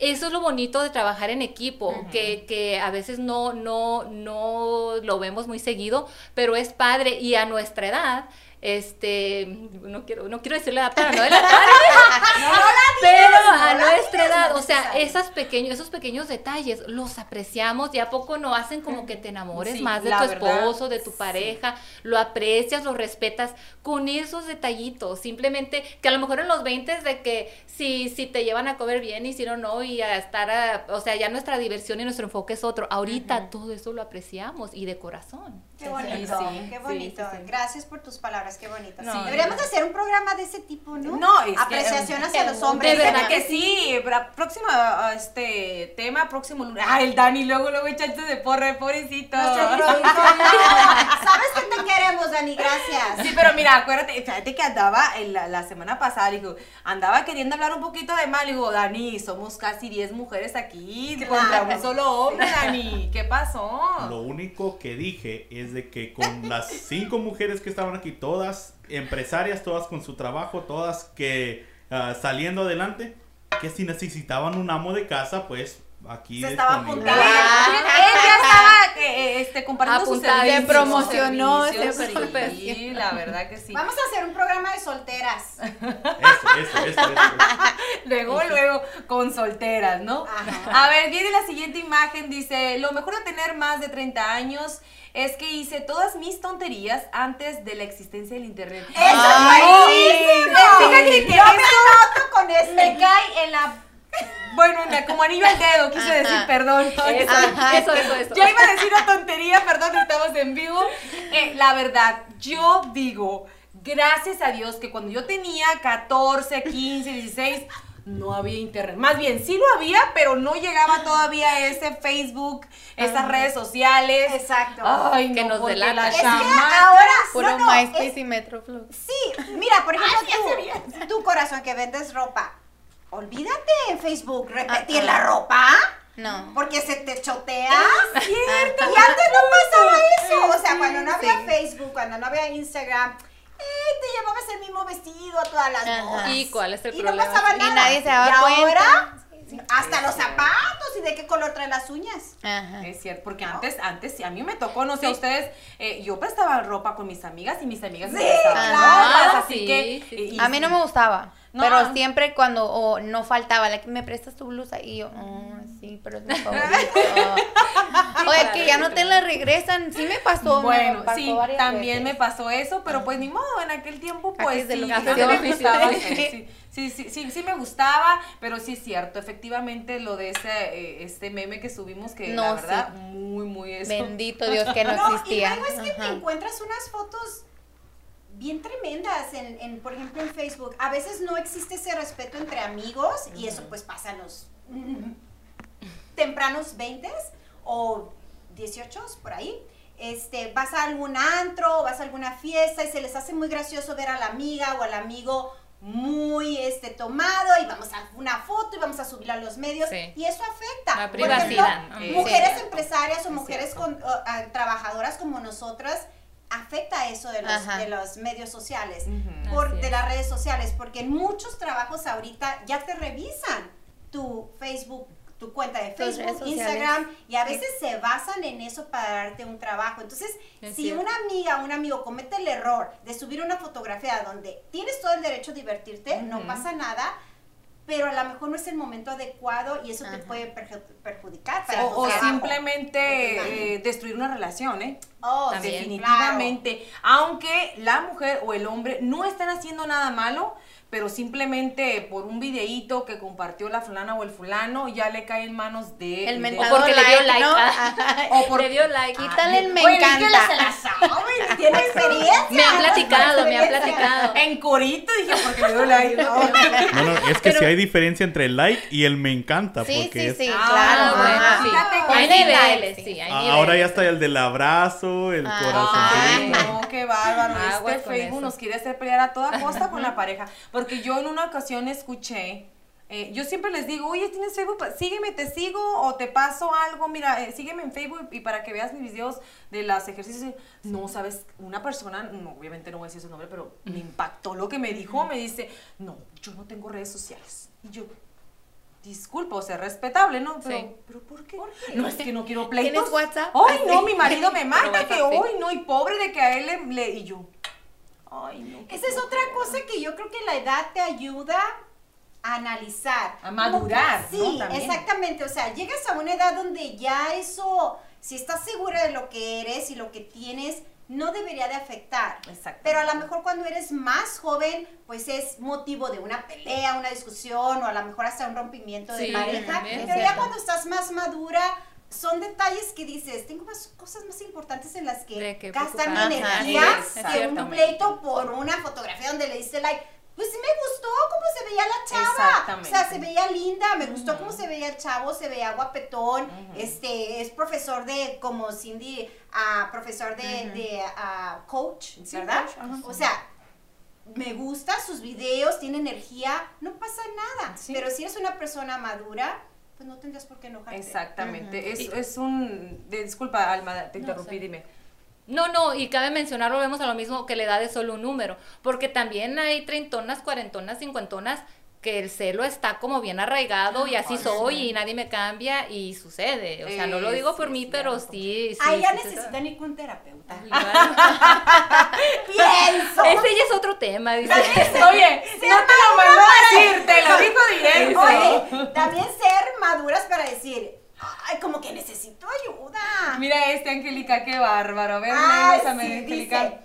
eso es lo bonito de trabajar en equipo, que, que, a veces no, no, no lo vemos muy seguido, pero es padre. Y a nuestra edad este, no quiero, no quiero decirle la para no delatar, no, no pero a nuestra edad, o sea, esas pequeños, esos pequeños detalles los apreciamos y a poco no hacen como que te enamores más de tu esposo, de tu pareja, lo aprecias, lo respetas con esos detallitos, simplemente que a lo mejor en los 20 de que si, si te llevan a comer bien y si no, no, y a estar, o sea, ya nuestra diversión y nuestro enfoque es otro, ahorita todo eso lo apreciamos y de corazón. Qué bonito, qué bonito. Gracias por tus palabras, qué bonito. Deberíamos hacer un programa de ese tipo, ¿no? No, Apreciación hacia los hombres. De verdad que sí. Próximo este tema, próximo lunes. Ah, el Dani, luego, luego echarte de porre, pobrecito. Sabes que te queremos, Dani, gracias. Sí, pero mira, acuérdate, fíjate que andaba la, la, semana pasada, digo, andaba queriendo hablar un poquito de mal. Digo, Dani, somos casi 10 mujeres aquí contra un solo hombre, Dani. ¿Qué pasó? Lo único que dije es de que con las cinco mujeres que estaban aquí, todas empresarias, todas con su trabajo, todas que uh, saliendo adelante, que si necesitaban un amo de casa, pues aquí se estaba apuntando. Ella estaba eh, este, compartiendo sus servicios. Se promocionó. sí, la verdad que sí. Vamos a hacer un programa de solteras. Eso, eso, eso. eso. luego, luego, con solteras, ¿no? A ver, viene la siguiente imagen. Dice, lo mejor de tener más de 30 años es que hice todas mis tonterías antes de la existencia del internet. ¡Eso es Fíjate que Yo me con este. Me cae en la bueno, como anillo al dedo, quise decir perdón. Eso, eso, eso, eso, Yo iba a decir una tontería, perdón, estamos en vivo. Eh, la verdad, yo digo, gracias a Dios que cuando yo tenía 14, 15, 16, no había internet. Más bien, sí lo había, pero no llegaba todavía ese Facebook, esas redes sociales. Exacto. Ay, que nos delata. Es que ahora... Puro no, MySpace y Metroflux. Sí, mira, por ejemplo, tú, tu corazón que vendes ropa, olvídate en Facebook repetir la ropa. No. Porque se te chotea. Es cierto. Y antes no pasaba eso. O sea, cuando no había Facebook, cuando no había Instagram te llevabas el mismo vestido a todas las bodas. ¿Y cuál es el y problema? no pasaba nada. Y nadie se daba y cuenta. ahora, hasta los zapatos y de qué color traen las uñas. Ajá. Es cierto, porque antes, antes, a mí me tocó, no sé, ustedes, eh, yo prestaba ropa con mis amigas y mis amigas me prestaban claro. así sí, que... Sí, sí. a mí no me gustaba. No. Pero siempre cuando oh, no faltaba, me prestas tu blusa y yo, oh, sí, pero es mi favorito. Oye, que ya no te la regresan, sí me pasó. Bueno, me pasó sí, también me pasó eso, pero pues ni modo, en aquel tiempo pues de sí, lo que sí. Sí, sí, sí, sí, sí me gustaba, pero sí es cierto, efectivamente lo de ese eh, este meme que subimos que la No, verdad muy muy eso. Bendito Dios que no, No, existía. y luego es que te encuentras unas fotos bien tremendas en, en, por ejemplo, en Facebook. A veces no existe ese respeto entre amigos y eso pues pasa en los tempranos 20 o 18 por ahí. Este, vas a algún antro, vas a alguna fiesta y se les hace muy gracioso ver a la amiga o al amigo muy este tomado y vamos a una foto y vamos a subirla a los medios Sí. y eso afecta. La Por ejemplo, privacidad, mujeres empresarias o Es mujeres con, uh, ah, trabajadoras como nosotras afecta eso de los, de los medios sociales, por, de las redes sociales, porque en muchos trabajos ahorita ya te revisan tu Facebook, tu cuenta de Facebook. Instagram, y a veces se basan en eso para darte un trabajo. Entonces, Es si cierto. una amiga o un amigo comete el error de subir una fotografía donde tienes todo el derecho a divertirte, no pasa nada, pero a lo mejor no es el momento adecuado y eso te puede perju- perjudicar. para O, simplemente eh, destruir una relación, ¿eh? Oh, También. Definitivamente. Aunque la mujer o el hombre no están haciendo nada malo, pero simplemente por un videíto que compartió la fulana o el fulano, ya le cae en manos de... El de- mentado o porque le dio like. ¿no? O por- Le dio like. Quítale el me Oye, que encanta. se la sabe, tiene experiencia. Me han platicado, me Experiencia. platicado. En corito dije, porque le dio like. ¿no? No, no, es que Pero- si hay diferencia entre el like y el me encanta. Sí, porque sí, es- sí, Ah, claro. bueno, fíjate que Hay sí, niveles, sí. sí, hay Ah, niveles. Ahora ya está el del abrazo, el Ah, Ay, corazoncito. no, qué bárbaro. Este Facebook nos quiere hacer pelear a toda costa con la pareja. Porque yo en una ocasión escuché, eh, yo siempre les digo, oye, ¿tienes Facebook? Sígueme, te sigo o te paso algo. Mira, eh, sígueme en Facebook y para que veas mis videos de los ejercicios. No, sabes, una persona, no, obviamente no voy a decir su nombre, pero me impactó lo que me dijo. Me dice, no, yo no tengo redes sociales. Y yo, disculpa, o sea, respetable, ¿no? Pero, Sí. ¿pero ¿por qué? No, es que no quiero pleitos. ¿Tienes WhatsApp? Ay, no, mi marido me mata, que hoy no, y pobre de que a él le... le- y yo, ay, no. qué Esa es otra cosa que yo creo que la edad te ayuda a analizar. A madurar. Sí, exactamente. O sea, llegas a una edad donde ya eso, si estás segura de lo que eres y lo que tienes, no debería de afectar. Pero a lo mejor cuando eres más joven, pues es motivo de una pelea, una discusión o a lo mejor hasta un rompimiento de Sí, pareja. Pero ya cuando estás más madura, son detalles que dices, tengo más cosas más importantes en las que que gastan mi energía que un pleito por una fotografía donde le diste like. Pues sí me gustó cómo se veía la chava. Exactamente. O sea, se veía linda, me gustó cómo se veía el chavo, se veía guapetón. Este, es profesor de, como Cindy, ah, profesor de, de, ah, coach, ¿verdad? coach. O sea, me gusta sus videos, tiene energía, no pasa nada. Sí. Pero si eres una persona madura, pues no tendrás por qué enojarte. Exactamente, es, es un... de- disculpa, Alma, te interrumpí, dime. No, no, y cabe mencionar, volvemos a lo mismo, que la edad es solo un número, porque también hay treintonas, cuarentonas, cincuentonas, que el celo está como bien arraigado y así soy y nadie me cambia y sucede. O sea, no lo digo por mí, pero sí. sí Ahí ya necesitan ir con un terapeuta. Pienso. Ese ya es otro tema, dice. Oye, no te lo mandó a decir, te lo dijo directo. Oye, también ser maduras para decir, ay, como que necesito ayuda. Mira este, Angélica, qué bárbaro. A ver, Ay, léenos a sí, Angélica. dice,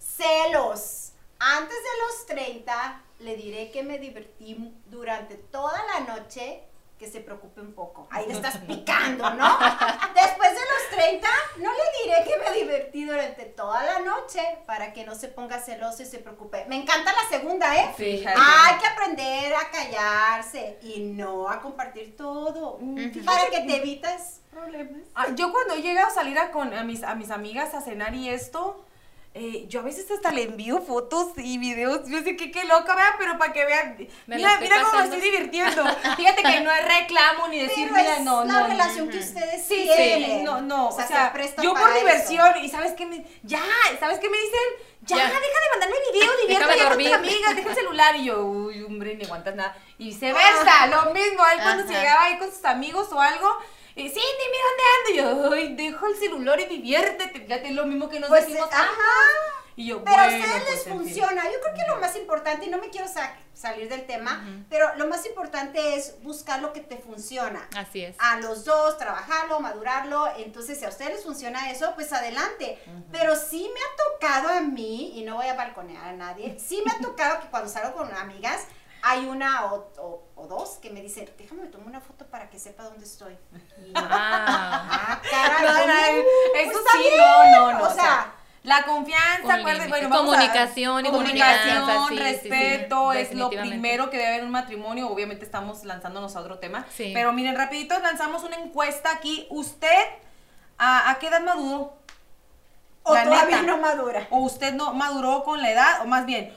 celos. Antes de los 30, le diré que me divertí durante toda la noche, que se preocupe un poco. Ahí le estás picando, ¿no? Después de los 30, no le diré que me divertí durante toda la noche para que no se ponga celoso y se preocupe. Me encanta la segunda, ¿eh? Fíjate. Hay que aprender a callarse y no a compartir todo. Para que te evites problemas. Ah, yo cuando he llegado a salir a, con, a, mis, a mis amigas a cenar y esto, eh, yo a veces hasta le envío fotos y videos. Yo sé que qué loca, vean, pero para que vean. Me mira, la mira cómo me estoy divirtiendo. Fíjate que no es reclamo ni decir, Pero mira, es no, la no. relación que ustedes Sí, tienen. sí, no, no, o sea, se presta yo por diversión, eso. y ¿sabes qué me, ya, ¿sabes qué me dicen? Ya, Ya. deja de mandarme video, Déjame diviértete ya con tus amigas, deja el celular, y yo, uy, hombre, ni aguantas nada, y viceversa, lo mismo, él cuando se llegaba ahí con sus amigos o algo, y Cindy, mira dónde ando, y yo, ay, dejo el celular y diviértete, fíjate, es lo mismo que nos Pues, decimos ajá. y yo, Pero a ustedes pues, les fin. funciona. Yo creo que lo más importante, y no me quiero sa- salir del tema, pero lo más importante es buscar lo que te funciona. Así es. A los dos, trabajarlo, madurarlo. Entonces, si a ustedes les funciona eso, pues adelante. Pero sí me ha tocado a mí, y no voy a balconear a nadie, sí me ha tocado que cuando salgo con amigas, hay una o, o- o dos que me dicen, déjame me tomo una foto para que sepa dónde estoy. Y yo, Ah. ah, caray, No, no, eso Pues, sí, bien. no, no, no. O sea, la confianza, límites. bueno, vamos a- Comunicación y comunicación, confianza, sí, sí, sí, respeto, es lo primero que debe haber en un matrimonio. Obviamente estamos lanzándonos a otro tema. Sí. Pero miren, rapidito lanzamos una encuesta aquí. ¿Usted a, a qué edad maduró? o La todavía neta. no madura. ¿O usted no maduró con la edad? O más bien,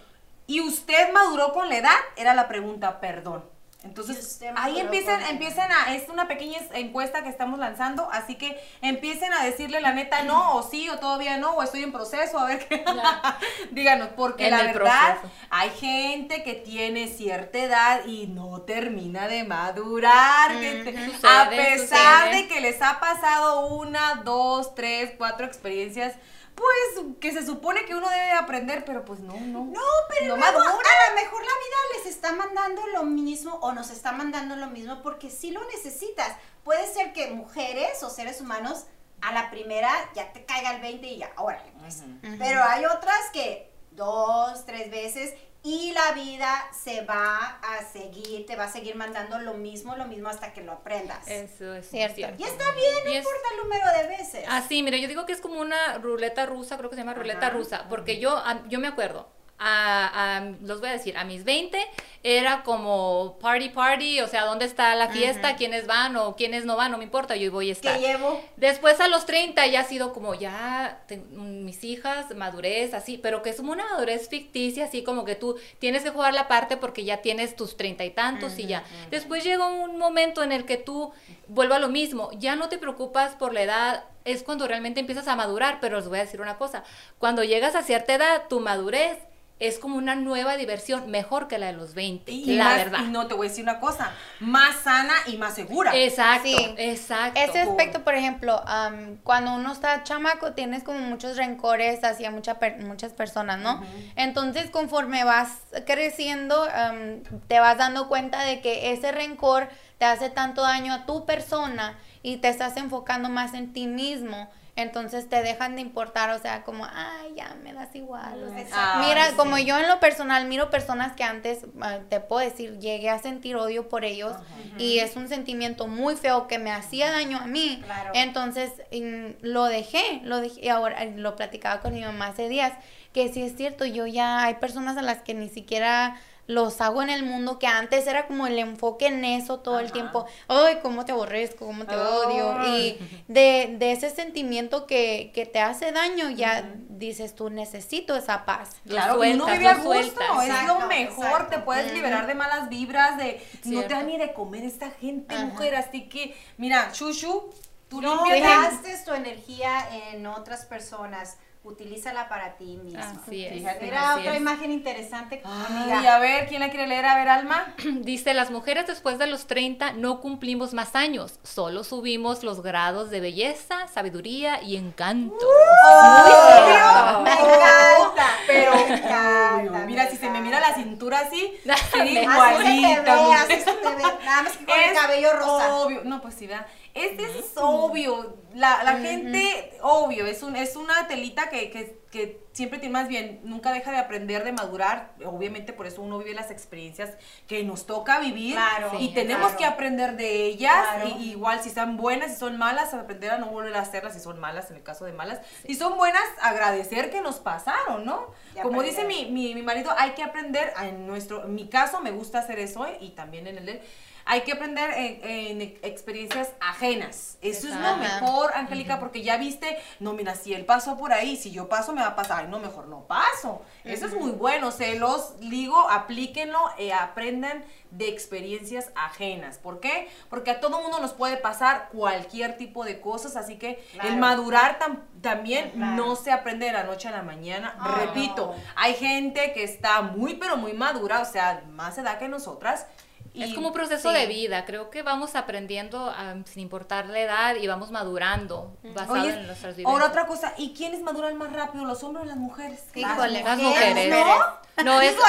¿y usted maduró con la edad? Era la pregunta, perdón. ¿Y Entonces, ahí empiecen, empiecen a, es una pequeña es- encuesta que estamos lanzando, así que empiecen a decirle la neta no, o sí, o todavía no, o estoy en proceso, a ver qué. Díganos, porque En la verdad, proceso. hay gente que tiene cierta edad y no termina de madurar. a pesar sucede. de que les ha pasado una, dos, tres, cuatro experiencias, pues que se supone que uno debe de aprender, pero pues no, no. No, pero No luego, madura. a lo mejor la vida les está mandando lo mismo o nos está mandando lo mismo porque sí lo necesitas. Puede ser que mujeres o seres humanos a la primera ya te caiga el 20 y ya, órale pues. Pero hay otras que dos, tres veces y la vida se va a seguir, te va a seguir mandando lo mismo, lo mismo hasta que lo aprendas. Eso es Cierto. cierto. Y está bien, no importa el número de veces. Así, mira, yo digo que es como una ruleta rusa, creo que se llama ruleta Ajá, rusa, porque yo, yo me acuerdo, a, a- los voy a decir, a mis 20 era como party party, o sea, ¿dónde está la fiesta? ¿Quiénes van o quiénes no van? No me importa, yo voy a estar. llevo Después a los 30 ya ha sido como ya te- mis hijas, madurez, así, pero que es una madurez ficticia, así como que tú tienes que jugar la parte porque ya tienes tus treinta y tantos y ya. Después llega un momento en el que tú vuelvo a lo mismo, ya no te preocupas por la edad, es cuando realmente empiezas a madurar, pero os voy a decir una cosa, cuando llegas a cierta edad, tu madurez es como una nueva diversión, mejor que la de los 20, Y la más- verdad. Y no te voy a decir una cosa, más sana y más segura. Exacto, Sí. exacto. Ese aspecto, por ejemplo, am, cuando uno está chamaco, tienes como muchos rencores hacia mucha per- muchas personas, ¿no? Entonces, conforme vas creciendo, am, te vas dando cuenta de que ese rencor te hace tanto daño a tu persona y te estás enfocando más en ti mismo. Entonces te dejan de importar, o sea, como, ay, ya me das igual. o sea. Mira, como yo en lo personal miro personas que antes, ah, te puedo decir, llegué a sentir odio por ellos y es un sentimiento muy feo que me hacía daño a mí. Claro. Entonces mm, lo dejé, lo dejé y ahora lo platicaba con mi mamá hace días, que sí es cierto, yo ya hay personas a las que ni siquiera los hago en el mundo que antes era como el enfoque en eso todo el tiempo. Ay, cómo te aborrezco, cómo te odio. Y de, de ese sentimiento que, que te hace daño, ya dices tú, necesito esa paz. Claro, y uno sueltas, vive a gusto, sueltas. es lo mejor, exacto. te puedes liberar de malas vibras, de no te da ni de comer esta gente, mujer, así que, mira, Shushu, tú No gastes tu energía en otras personas. Utilízala para ti misma. Así es. Fíjate. Mira así otra es. imagen interesante, Ay, amiga. a ver, ¿quién la quiere leer? A ver, Alma. Dice, las mujeres después de los 30 no cumplimos más años, solo subimos los grados de belleza, sabiduría y encanto. Obvio, me encanta. Pero, me encanta, mira, me si se me mira la cintura así, sería Así se te igualita. ve, así se te ve. Nada más que con el Es cabello rosa. Obvio, no, pues sí, ¿verdad? Este es obvio. La, la gente, obvio, es, un, es una telita que, que, que siempre tiene más bien, nunca deja de aprender, de madurar. Obviamente, por eso uno vive las experiencias que nos toca vivir. Claro, y sí, tenemos claro. que aprender de ellas. Claro. Y, igual, si están buenas, si son malas, aprender a no volver a hacerlas si son malas, en el caso de malas. Si son buenas, agradecer que nos pasaron, ¿no? Como dice mi, mi, mi marido, hay que aprender, en nuestro, en mi caso me gusta hacer eso y también en el de hay que aprender en, en experiencias ajenas. Eso es lo mejor, Angélica, porque ya viste, no, mira, si él pasó por ahí, si yo paso me va a pasar, Ay, no, mejor no paso. Eso es muy bueno, se los digo, aplíquenlo, eh, aprendan de experiencias ajenas. ¿Por qué? Porque a todo mundo nos puede pasar cualquier tipo de cosas, así que el madurar tam- también Claro. no se aprende de la noche a la mañana. Repito, hay gente que está muy, pero muy madura, o sea, más edad que nosotras. Y- es como un proceso sí. de vida, creo que vamos aprendiendo sin importar la edad y vamos madurando basado Oye, en nuestras vivencias. ahora otra cosa, ¿y quiénes maduran más rápido, los hombres o las mujeres? Híjole. Las mujeres. ¿no? No, eso,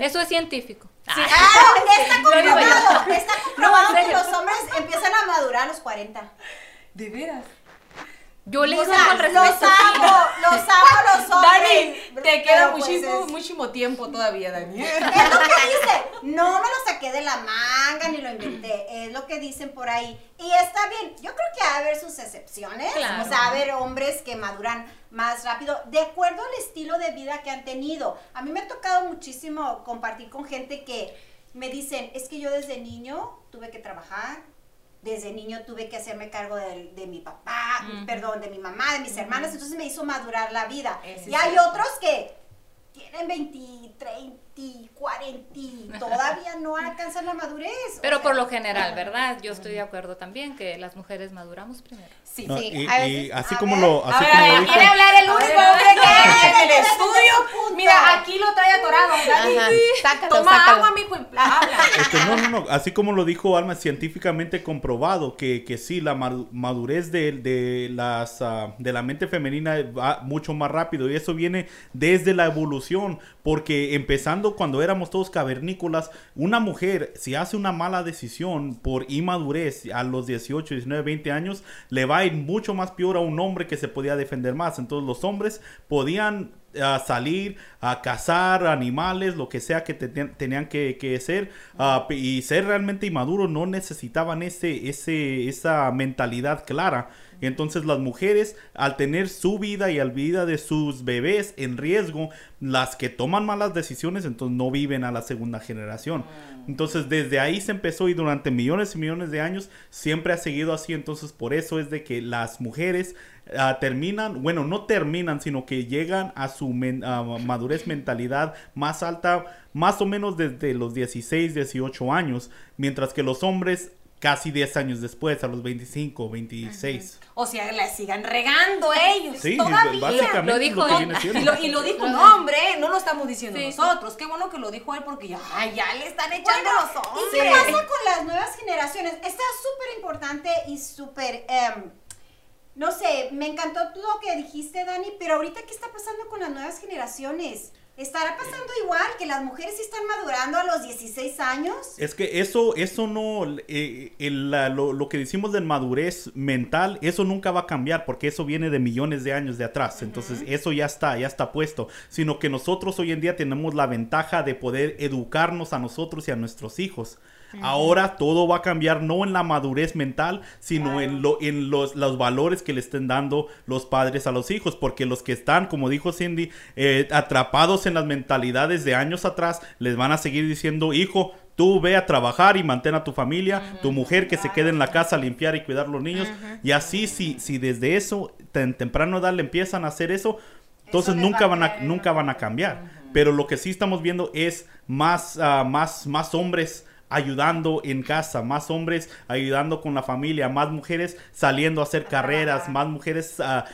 eso es científico. Ah, Ah, está comprobado. Está comprobado en que los hombres empiezan a madurar a los 40. ¿De veras? Yo leí O algo sea, al los amo, los amo los hombres. Dani, te queda pues, muchísimo, es- muchísimo tiempo todavía, Dani. Es lo que dice. No me lo saqué de la manga ni lo inventé. Es lo que dicen por ahí. Y está bien. Yo creo que va a haber sus excepciones. Claro. O sea, va a haber hombres que maduran más rápido de acuerdo al estilo de vida que han tenido. A mí me ha tocado muchísimo compartir con gente que me dicen, es que yo desde niño tuve que trabajar. Desde niño tuve que hacerme cargo de, de mi papá, perdón, de mi mamá, de mis hermanas, entonces me hizo madurar la vida. Ese y hay cierto. otros que tienen 20, 30, 40, y todavía no alcanzan la madurez. o Pero sea, por lo general, ¿verdad? Yo estoy de acuerdo también que las mujeres maduramos primero. Sí. No, Sí, y, a y así a como ver, lo, A así ver, como a lo ver, dijo, quiere hablar el único hombre que hay en el estudio. punto. Mira, aquí lo trae atorado. Dani. Ajá, sácalo, Toma sácalo. agua, mijo, y habla. Así como lo dijo Alma, científicamente comprobado que, que sí, la madu- madurez de, de las, ah, de la mente femenina va mucho más rápido y eso viene desde la evolución, porque empezando cuando éramos todos cavernícolas, una mujer si hace una mala decisión por inmadurez a los 18, 19, 20 años, le va a ir mucho más peor a un hombre que se podía defender más. Entonces los hombres podían a salir a cazar animales, lo que sea que te- tenían que, que ser ah, p- y ser realmente inmaduros no necesitaban ese, ese, esa mentalidad clara. Entonces las mujeres al tener su vida y al vida de sus bebés en riesgo, las que toman malas decisiones entonces no viven a la segunda generación. Entonces desde ahí se empezó y durante millones y millones de años siempre ha seguido así. Entonces por eso es de que las mujeres ah, terminan, bueno, no terminan, sino que llegan a su men- ah, madurez mentalidad más alta, más o menos desde los 16, 18 años, mientras que los hombres casi 10 años después, a los 25, 26. O sea, la sigan regando ellos Sí, todavía. básicamente Lo dijo lo que. Y lo, y lo dijo un hombre, ¿eh? no lo estamos diciendo Sí. nosotros. Qué bueno que lo dijo él porque ya, ay, ya le están echando Bueno, los ojos. ¿Y qué pasa con las nuevas generaciones? Esta es súper importante y súper, em, no sé, me encantó lo que dijiste, Dani, pero ahorita, ¿qué está pasando con las nuevas generaciones? ¿Estará pasando igual que las mujeres están madurando a los 16 años? Es que eso, eso no, eh, el- la- lo, lo que decimos de madurez mental, eso nunca va a cambiar porque eso viene de millones de años de atrás. Entonces, eso ya está, ya está puesto. Sino que nosotros hoy en día tenemos la ventaja de poder educarnos a nosotros y a nuestros hijos. Ahora todo va a cambiar no en la madurez mental, sino en, lo, en los, los valores que le estén dando los padres a los hijos. Porque los que están, como dijo Cindy, eh, atrapados en las mentalidades de años atrás, les van a seguir diciendo, hijo, tú ve a trabajar y mantén a tu familia, tu mujer que se quede en la casa a limpiar y cuidar los niños. Y así, si, si desde eso, tan temprano edad le empiezan a hacer eso, entonces nunca a van a, nunca van a cambiar. Pero lo que sí estamos viendo es más, ah, más, más hombres ayudando en casa, más hombres ayudando con la familia, más mujeres saliendo a hacer carreras, más mujeres ah,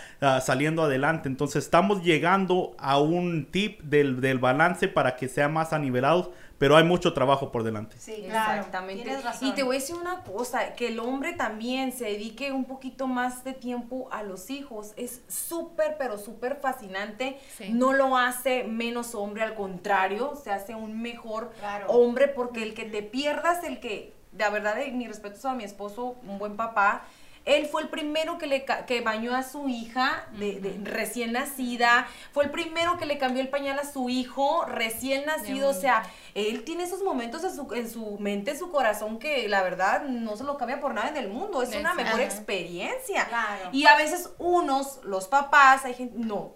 saliendo adelante. Entonces estamos llegando a un tip del, del balance para que sea más anivelado, pero hay mucho trabajo por delante. Sí, Exactamente. Tienes razón. Y te voy a decir una cosa, que el hombre también se dedique un poquito más de tiempo a los hijos. Es súper, pero súper fascinante. Sí. No lo hace menos hombre, al contrario, se hace un mejor Claro. hombre porque el que te pierdas, el que, la verdad, eh, mi respeto a mi esposo, un buen papá. Él fue el primero que le que bañó a su hija de, de recién nacida, fue el primero que le cambió el pañal a su hijo recién nacido, o sea, él tiene esos momentos en su, en su mente, en su corazón que la verdad no se lo cambia por nada en el mundo, es una mejor Ajá. experiencia. Claro. Y a veces unos, los papás, hay gente, no,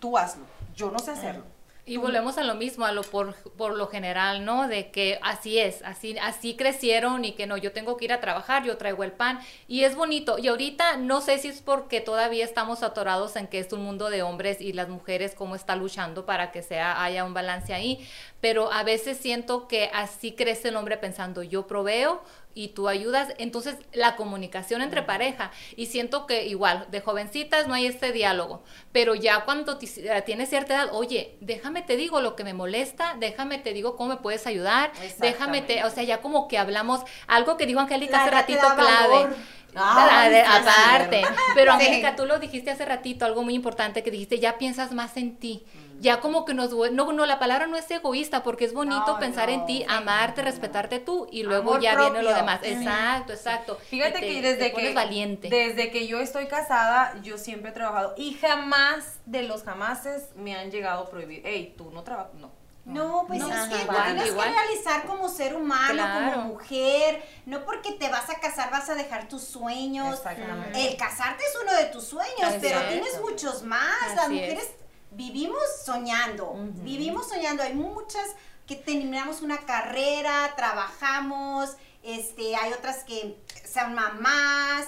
tú hazlo, yo no sé hacerlo. Y volvemos a lo mismo, a lo por, por lo general, ¿no? De que así es, así, así crecieron y que no, yo tengo que ir a trabajar, yo traigo el pan y es bonito. Y ahorita no sé si es porque todavía estamos atorados en que es un mundo de hombres y las mujeres cómo está luchando para que sea haya un balance ahí, pero a veces siento que así crece el hombre pensando, yo proveo, y tú ayudas, entonces la comunicación entre pareja y siento que igual de jovencitas no hay este diálogo, pero ya cuando eh, tienes cierta edad, oye, déjame te digo lo que me molesta, déjame te digo cómo me puedes ayudar, déjame te, o sea, ya como que hablamos algo que dijo Angélica hace ratito clave. Ah, de- es aparte, pero. Angélica, tú lo dijiste hace ratito, algo muy importante que dijiste, ya piensas más en ti. Ya como que nos... No, no, la palabra no es egoísta, porque es bonito No, pensar en ti, sí. amarte, respetarte tú, y luego Amor ya viene lo propio. demás. Exacto, exacto. Fíjate te- que desde que valiente. desde que yo estoy casada, yo siempre he trabajado y jamás de los jamases me han llegado a prohibir, hey, tú no trabajas, no. No, pues No, es ajá, que igual, te tienes igual. que realizar como ser humano, Claro. como mujer. No porque te vas a casar vas a dejar tus sueños. Exactamente. El casarte es uno de tus sueños, Así pero es. tienes muchos más. Así Las es. Vivimos soñando, vivimos soñando. Hay muchas que terminamos una carrera, trabajamos, este, hay otras que son mamás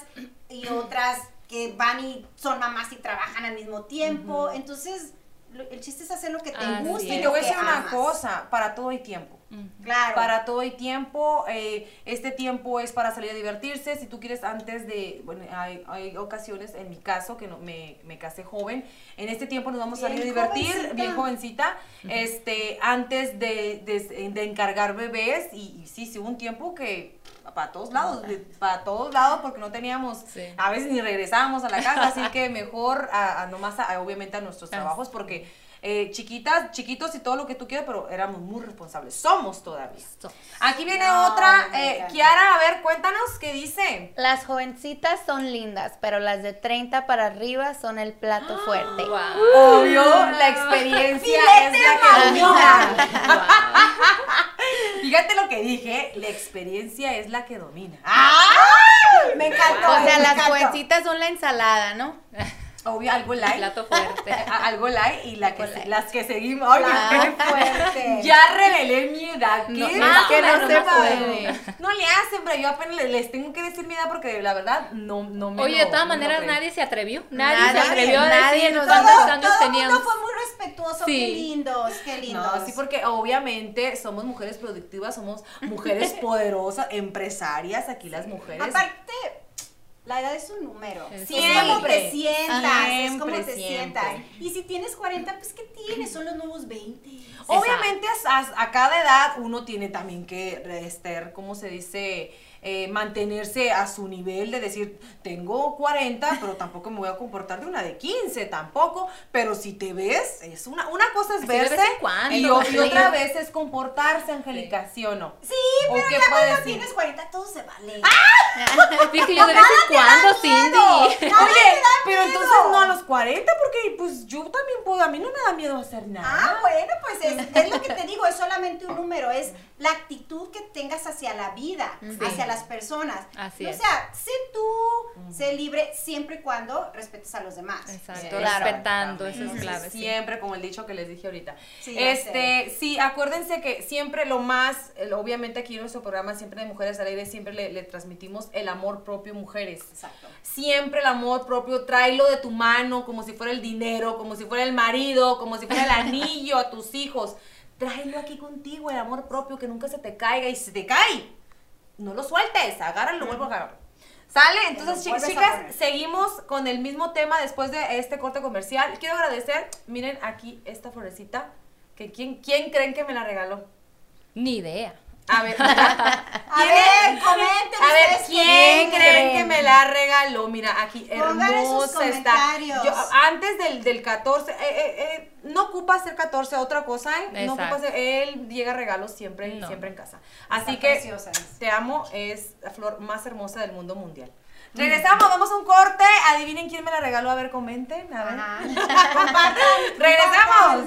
y otras que van y son mamás y trabajan al mismo tiempo. Entonces, lo- el chiste es hacer lo que te Así gusta es. y te voy a decir una cosa, para todo hay tiempo. Claro. Para todo hay tiempo, eh, este tiempo es para salir a divertirse, si tú quieres antes de, bueno, hay, hay ocasiones, en mi caso, que no, me, me casé joven, en este tiempo nos vamos a salir a divertir, jovencita. bien jovencita, este, antes de, de- de encargar bebés, y, y sí, sí, hubo un tiempo que para todos lados, de- para todos lados, porque no teníamos, Sí. a veces ni regresábamos a la casa, así que mejor, a, a nomás, a- obviamente, a nuestros trabajos, porque eh, chiquitas, chiquitos y todo lo que tú quieras, pero éramos muy responsables. Somos todavía. Aquí viene No, otra. eh. Kiara, a ver, cuéntanos qué dice. Las jovencitas son lindas, pero las de 30 para arriba son el plato fuerte. Guau. Obvio, la experiencia es la que domina. Fíjate lo que dije, la experiencia es la que domina. ¡Ay! Me encantó. O sea, me las jovencitas son la ensalada, ¿no? Obvio, algo light. plato fuerte. a- Algo light y la que, light. las que seguimos. Oye, Plato fuerte. Ya revelé mi edad. ¿Qué No, es más que no no se puede. No le hacen, pero yo apenas les, les tengo que decir mi edad porque la verdad no, no me Oye, lo- de todas maneras nadie se atrevió. Nadie, Nadie, se atrevió a nadie decir nos cuántos Todo, años todo mundo fue muy respetuoso, Sí. qué lindos, qué lindos. No, sí, porque obviamente somos mujeres productivas, somos mujeres poderosas, empresarias, aquí las mujeres. Aparte, la edad es un número. Es Es como Siempre. te sientas, es como Siempre, te siempre. sientas. Y si tienes 40, pues ¿qué tienes? Son los nuevos 20. Obviamente a, cada edad uno tiene también que estar, ¿cómo se dice? Eh, mantenerse a su nivel de decir, tengo 40, pero tampoco me voy a comportar de una de 15, tampoco, pero si te ves, es una, una cosa es verse cuando, y, o- y sí. otra vez es comportarse, Angélica, ¿sí, o no? Sí, ¿O pero qué ya puedes cuando decir? tienes 40 todo se vale. Dije yo de vez en cuando, Cindy. Oye, pero entonces no a los 40, porque pues yo también puedo, a mí no me da miedo hacer nada. Ah, bueno, pues es, es lo que te digo, es solamente un número, es la actitud que tengas hacia la vida, hacia las personas. Así o es. sea, sé tú, sé libre, siempre y cuando respetes a los demás. Exacto, Claro. respetando, eso es clave. sí. Siempre, como el dicho que les dije ahorita. Sí, este, sí, acuérdense que siempre lo más, obviamente aquí en nuestro programa, siempre de Mujeres al Aire, siempre le, le transmitimos el amor propio, mujeres. Exacto. Siempre el amor propio, tráelo de tu mano, como si fuera el dinero, como si fuera el marido, como si fuera el anillo a tus hijos. Tráelo aquí contigo, el amor propio, que nunca se te caiga. Y si te cae, no lo sueltes, agárralo, vuelvo a agarrarlo. ¿Sale? Entonces, lo chicas, poner. seguimos con el mismo tema después de este corte comercial. Quiero agradecer, miren aquí esta florecita, que quién, ¿quién creen que me la regaló? Ni idea. A ver. A ver, comenten A ver, ¿quién creen creen? que me la regaló? Mira, aquí hermosa está. Yo, antes del, del 14, eh, eh, eh, no ocupa ser 14, otra cosa, ¿eh? No ocupa Exacto. ser, él llega regalos siempre, No. siempre en casa. Así Está que preciosa te amo, es la flor más hermosa del mundo mundial. Regresamos, vamos a un corte. Adivinen quién me la regaló. A ver, comenten. A ver. Regresamos.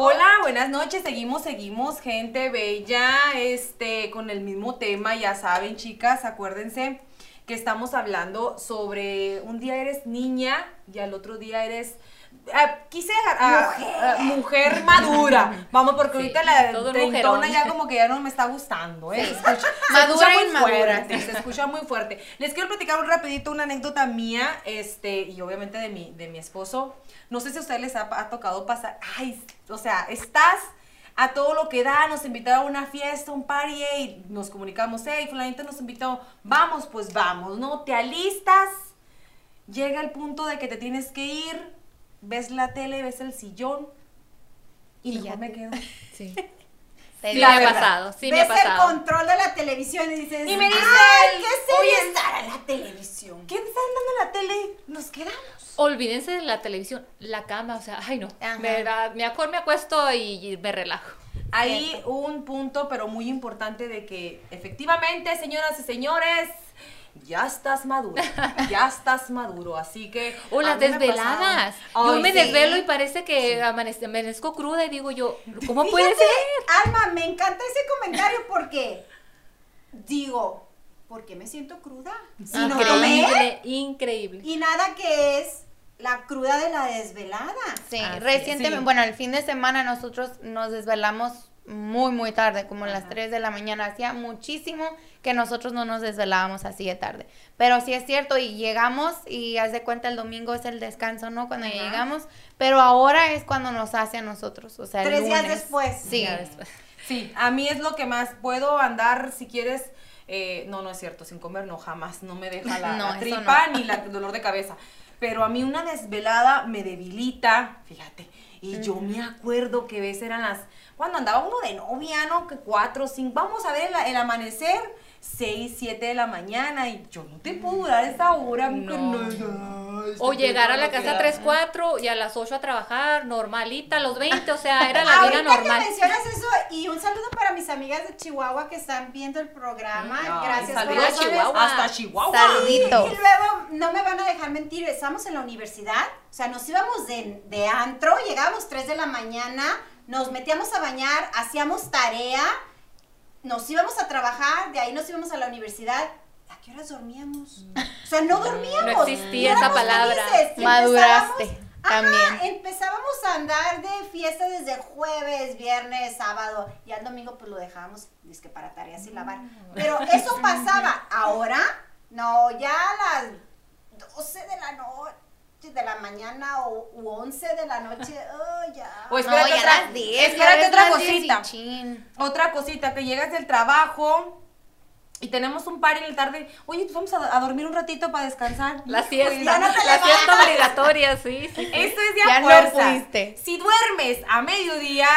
Hola, buenas noches. Seguimos, seguimos, gente bella, este, con el mismo tema. Ya saben, chicas, acuérdense que estamos hablando sobre un día eres niña y al otro día eres. Ah, quise ah, ah, mujer madura. Vamos, porque ahorita la treintona ya como que ya no me está gustando, ¿eh? Se escucha, se Madura escucha e muy inmadura. fuerte, se escucha muy fuerte. Les quiero platicar un rapidito una anécdota mía, este, y obviamente de mi, de mi esposo. No sé si a ustedes les ha, ha tocado pasar, ay, o sea, estás a todo lo que da, nos invitaron a una fiesta, un party, y nos comunicamos, hey, fulanito nos invitó, vamos, pues vamos, ¿no? Te alistas, llega el punto de que te tienes que ir, ves la tele, ves el sillón, y, Y ya me quedo. Sí. Sí, la me ha pasado, sí me Ves ha pasado. el control de la televisión y dices, Y me dice ¡ay, qué serie "Oye, estará en la televisión! ¿Quién está dando la tele? Nos quedamos. Olvídense de la televisión, la cama, o sea, ay no. Ajá. Me, acuerdo, me acuesto y, y me relajo. Hay un punto, pero muy importante, de que efectivamente, señoras y señores, ya estás maduro, ya estás maduro, así que... O las me desveladas. Yo me sí. desvelo y parece que amanece- amanezco cruda y digo yo, ¿cómo puede ser? Alma, me encanta ese comentario porque digo, ¿por qué me siento cruda? Si no tomé Increíble, increíble. y nada que es la cruda de la desvelada. Sí, Así recientemente, Sí. bueno, el fin de semana nosotros nos desvelamos muy, muy tarde, como a las 3 de la mañana. Hacía muchísimo que nosotros no nos desvelábamos así de tarde. Pero sí es cierto, y llegamos y haz de cuenta el domingo es el descanso, ¿no? Cuando Ajá. llegamos. Pero ahora es cuando nos hace a nosotros, o sea, el Tres días después. Sí. Ya después. Sí, a mí es lo que más puedo andar, si quieres, eh, no, no es cierto, sin comer no, jamás, no me deja la, No, la eso tripa no. ni la- el dolor de cabeza. Pero a mí una desvelada me debilita, fíjate. Y yo me acuerdo que a veces eran las, cuando andaba uno de novia, ¿no? Que cuatro, cinco, vamos a ver el, el amanecer, seis, siete de la mañana, y yo no te puedo durar esa hora, No. no, O llegar a la casa a 3, 4 y a las 8 a trabajar, normalita, a los 20, o sea, era la vida normal. que mencionas eso, y un saludo para mis amigas de Chihuahua que están viendo el programa. Gracias, Saludos a. Chihuahua. Hasta Chihuahua. Saluditos. Y luego, no me van a dejar mentir, estábamos en la universidad, o sea, nos íbamos de, de antro, llegábamos 3 de la mañana, nos metíamos a bañar, hacíamos tarea, nos íbamos a trabajar, de ahí nos íbamos a la universidad. ¿A qué horas dormíamos? O sea, no dormíamos. No existía esa palabra. felices, Maduraste empezábamos- Ajá, también. empezábamos a andar de fiesta desde jueves, viernes, sábado. Y al domingo pues lo dejábamos, que para tareas y lavar. Pero eso pasaba. Ahora, no, ya a las 12 de la noche de la mañana o u 11 de la noche, oh, ya. O espérate No, ya otra, las 10, espérate ya otra ves las 10 y cosita. Otra cosita, que llegas del trabajo y tenemos un party en la tarde. Oye, pues vamos a, a dormir un ratito para descansar. La siesta, ya no te la siesta obligatoria, sí, sí. sí. Esto es de a Ya no fuerza. fuiste. Si duermes a mediodía,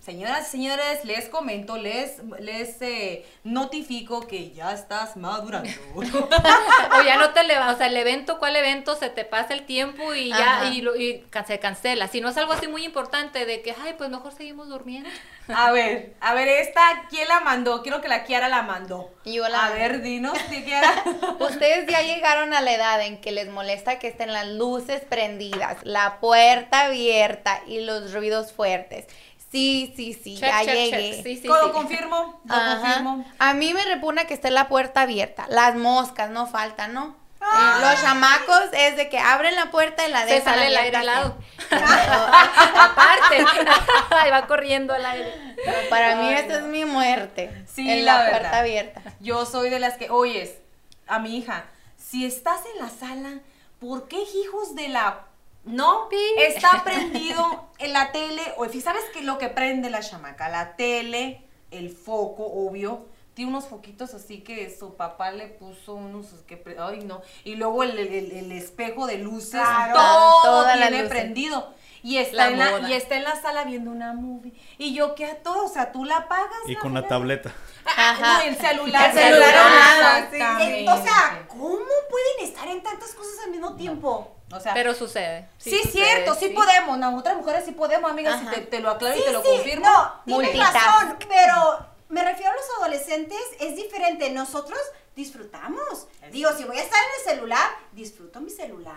señoras y señores, les comento, les, les eh, notifico que ya estás madurando. O ya no te levantas, o sea, el evento, ¿cuál evento? Se te pasa el tiempo y ya, y, lo- y se cancela. Si no es algo así muy importante de que, ay, pues mejor seguimos durmiendo. A ver, a ver, esta, ¿quién la mandó? Quiero que la Kiara la mandó. Yo la A ver, dinos, ¿sí, Kiara. Ustedes ya llegaron a la edad en que les molesta que estén las luces prendidas, la puerta abierta y los ruidos fuertes. Sí, sí, sí, Check, ya check, llegué. check. Sí, sí, lo sí. confirmo, lo Ajá. confirmo. A mí me repugna que esté la puerta abierta. Las moscas no faltan, ¿no? Eh, los chamacos es de que abren la puerta y la Se dejan sale el aire al lado. Aparte, va corriendo el aire. Para mí esta es mi muerte. Sí, en la la, verdad. puerta abierta. Yo soy de las que, oyes, a mi hija, si estás en la sala, ¿por qué hijos de la... No, está prendido en la tele, o ¿sabes qué lo que prende la chamaca? La tele, el foco, obvio, tiene unos foquitos así que su papá le puso unos que, ay no, y luego el, el- el espejo de luces, Claro. todo Todas las tiene luces. prendido. Y está, La en la, y está en la sala viendo una movie. Y yo, ¿qué a todo? O sea, tú la apagas. Y la con la tableta. Ah, Ajá. no, el celular. El celular a un lado, sí. exactamente. Eh, o sea, ¿cómo pueden estar en tantas cosas al mismo tiempo? O sea, Pero sucede. sí, sucede, cierto, sí, sí. podemos. Nosotras mujeres sí podemos, amigas, te, te lo aclaro y te lo sí, confirmo. No, tienes razón, pero me refiero a los adolescentes, es diferente. Nosotros disfrutamos. Digo, si voy a estar en el celular, disfruto mi celular.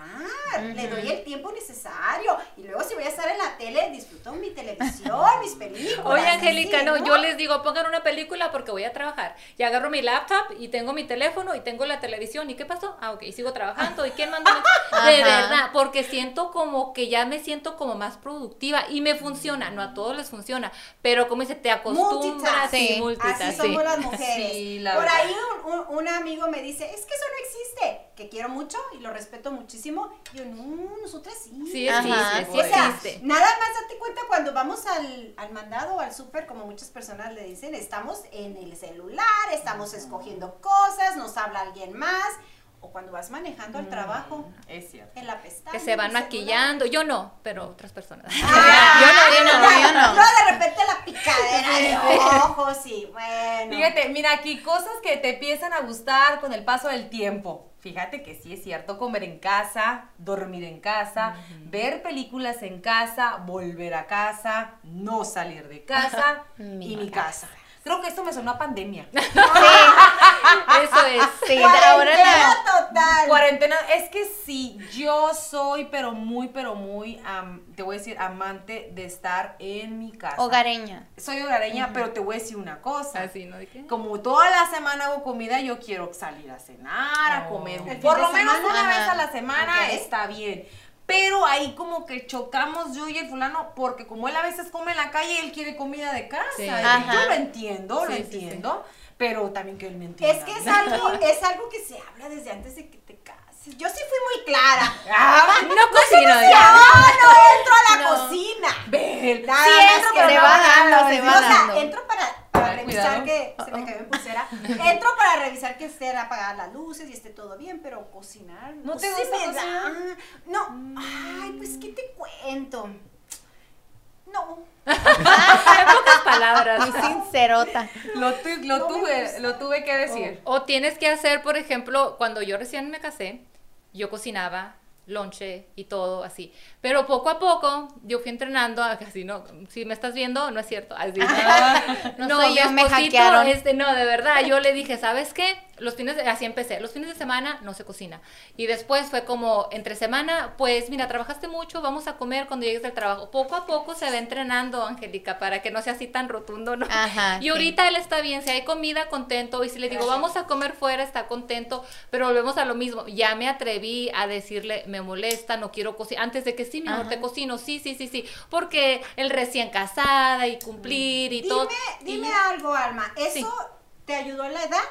Le doy el tiempo necesario. Y luego si voy a estar en la tele, disfruto mi televisión, mis películas. Oye, Angélica, no, yo les digo, pongan una película porque voy a trabajar. Y agarro mi laptop y tengo mi teléfono y tengo la televisión. ¿Y qué pasó? Ah, ok, sigo trabajando. ¿Y quién mandó? De verdad, porque siento como que ya me siento como más productiva y me funciona. No a todos les funciona, pero como dice, te acostumbras Multitask. y Sí, multitask, Así sí. somos las mujeres. Sí, la Por verdad. ahí un, un- un amigo me dice, es que eso no existe, que quiero mucho y lo respeto muchísimo. Y yo, no, nosotras sí. Sí Ajá, existe, sí o sea, existe. nada más date cuenta cuando vamos al, al mandado o al súper, como muchas personas le dicen, estamos en el celular, estamos escogiendo cosas, nos habla alguien más, o cuando vas manejando al trabajo, Es cierto. en la pestaña. Que se van maquillando. Yo no, pero otras personas. Ah, Yo no, yo no, yo no. Luego de repente la picadera de ojos y bueno. Fíjate, mira aquí cosas que te empiezan a gustar con el paso del tiempo. Fíjate que sí es cierto comer en casa, dormir en casa, ver películas en casa, volver a casa, no salir de casa y mi casa. Creo que esto me sonó a pandemia. Eso es. Sí, ahora la... Cuarentena total. Cuarentena, es que sí, yo soy, pero muy, pero muy, te voy a decir, amante de estar en mi casa. Hogareña. Soy hogareña, pero te voy a decir una cosa. Así, ¿no? ¿De qué? Como toda la semana hago comida, yo quiero salir a cenar, a Oh. comer. Por lo menos semana, una vez a la semana está bien. Pero ahí como que chocamos yo y el fulano, porque como él a veces come en la calle, él quiere comida de casa. Sí. Yo lo entiendo, lo Sí, sí, sí. entiendo, pero también que él me entienda. Es que es algo, es algo que se habla desde antes de que te cases. Yo sí fui muy clara. Ah, No cocino Yo no entro a la No. cocina. Ve, Nada sí más entro, que pero se no va dando, se ¿sí? va o sea, dando. entro para, revisar cuidado. que se me cayó mi pulsera. Entro para revisar que estén apagadas las luces y esté todo bien, pero cocinar. ¿No pues, te sí gusta me cocinar? No. Ay, pues qué te cuento. No. En pocas palabras. Muy sincerota. Lo, tu- lo No tuve, lo tuve que decir. O tienes que hacer, por ejemplo, cuando yo recién me casé, yo cocinaba lonche y todo así. Pero poco a poco yo fui entrenando, así no, si me estás viendo, no es cierto. Así, no, soy yo, me hackearon. Este, no, de verdad, yo le dije, ¿sabes qué? Los fines, de, así empecé, los fines de semana no se cocina. Y después fue como, entre semana, pues mira, trabajaste mucho, vamos a comer cuando llegues del trabajo. Poco a poco se va entrenando, Angélica, para que no sea así tan rotundo, ¿no? Ajá, y sí. ahorita él está bien, si hay comida, contento, y si le digo, vamos a comer fuera, está contento, pero volvemos a lo mismo, ya me atreví a decirle, me molesta, no quiero cocinar, antes de que sí, mi amor, te cocino, sí, sí, sí, sí, porque el recién casada y cumplir y todo. Dime, dime y- algo, Alma. ¿Eso Sí. te ayudó en la edad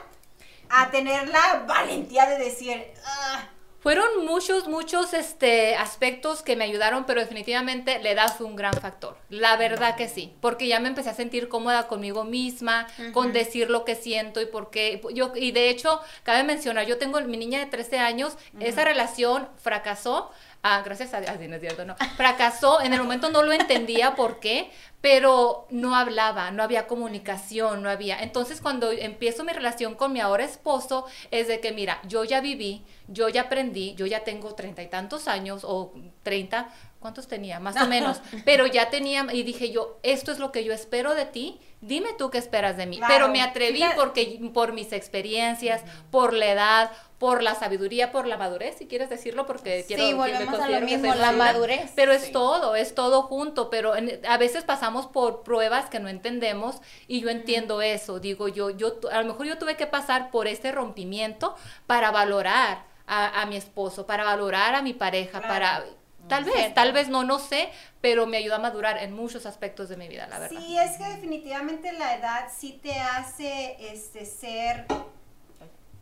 a tener la valentía de decir, "Ah, Fueron muchos, muchos este, aspectos que me ayudaron, pero definitivamente la edad fue un gran factor. La verdad que sí, porque ya me empecé a sentir cómoda conmigo misma, con decir lo que siento y por qué. Yo, y de hecho, cabe mencionar, yo tengo mi niña de 13 años, esa relación fracasó. Ah, gracias a Dios, así no es cierto, no. Fracasó, en el momento no lo entendía por qué, pero no hablaba, no había comunicación, no había. Entonces, cuando empiezo mi relación con mi ahora esposo, es de que, mira, yo ya viví, yo ya aprendí, yo ya tengo treinta y tantos años o treinta, ¿cuántos tenía? Más o menos. Pero ya tenía, y dije yo, esto es lo que yo espero de ti, dime tú qué esperas de mí. Claro. Pero me atreví porque por mis experiencias, por la edad, por la sabiduría, por la madurez, si quieres decirlo, porque quiero me volvemos a lo mismo, la madurez. Pero es todo, es todo junto, pero en- a veces pasamos por pruebas que no entendemos y yo entiendo eso, digo yo, yo a lo mejor yo tuve que pasar por ese rompimiento para valorar a, a mi esposo, para valorar a mi pareja, para tal vez, tal vez no, no sé, pero me ayuda a madurar en muchos aspectos de mi vida, la verdad. Sí, es que definitivamente la edad sí te hace este ser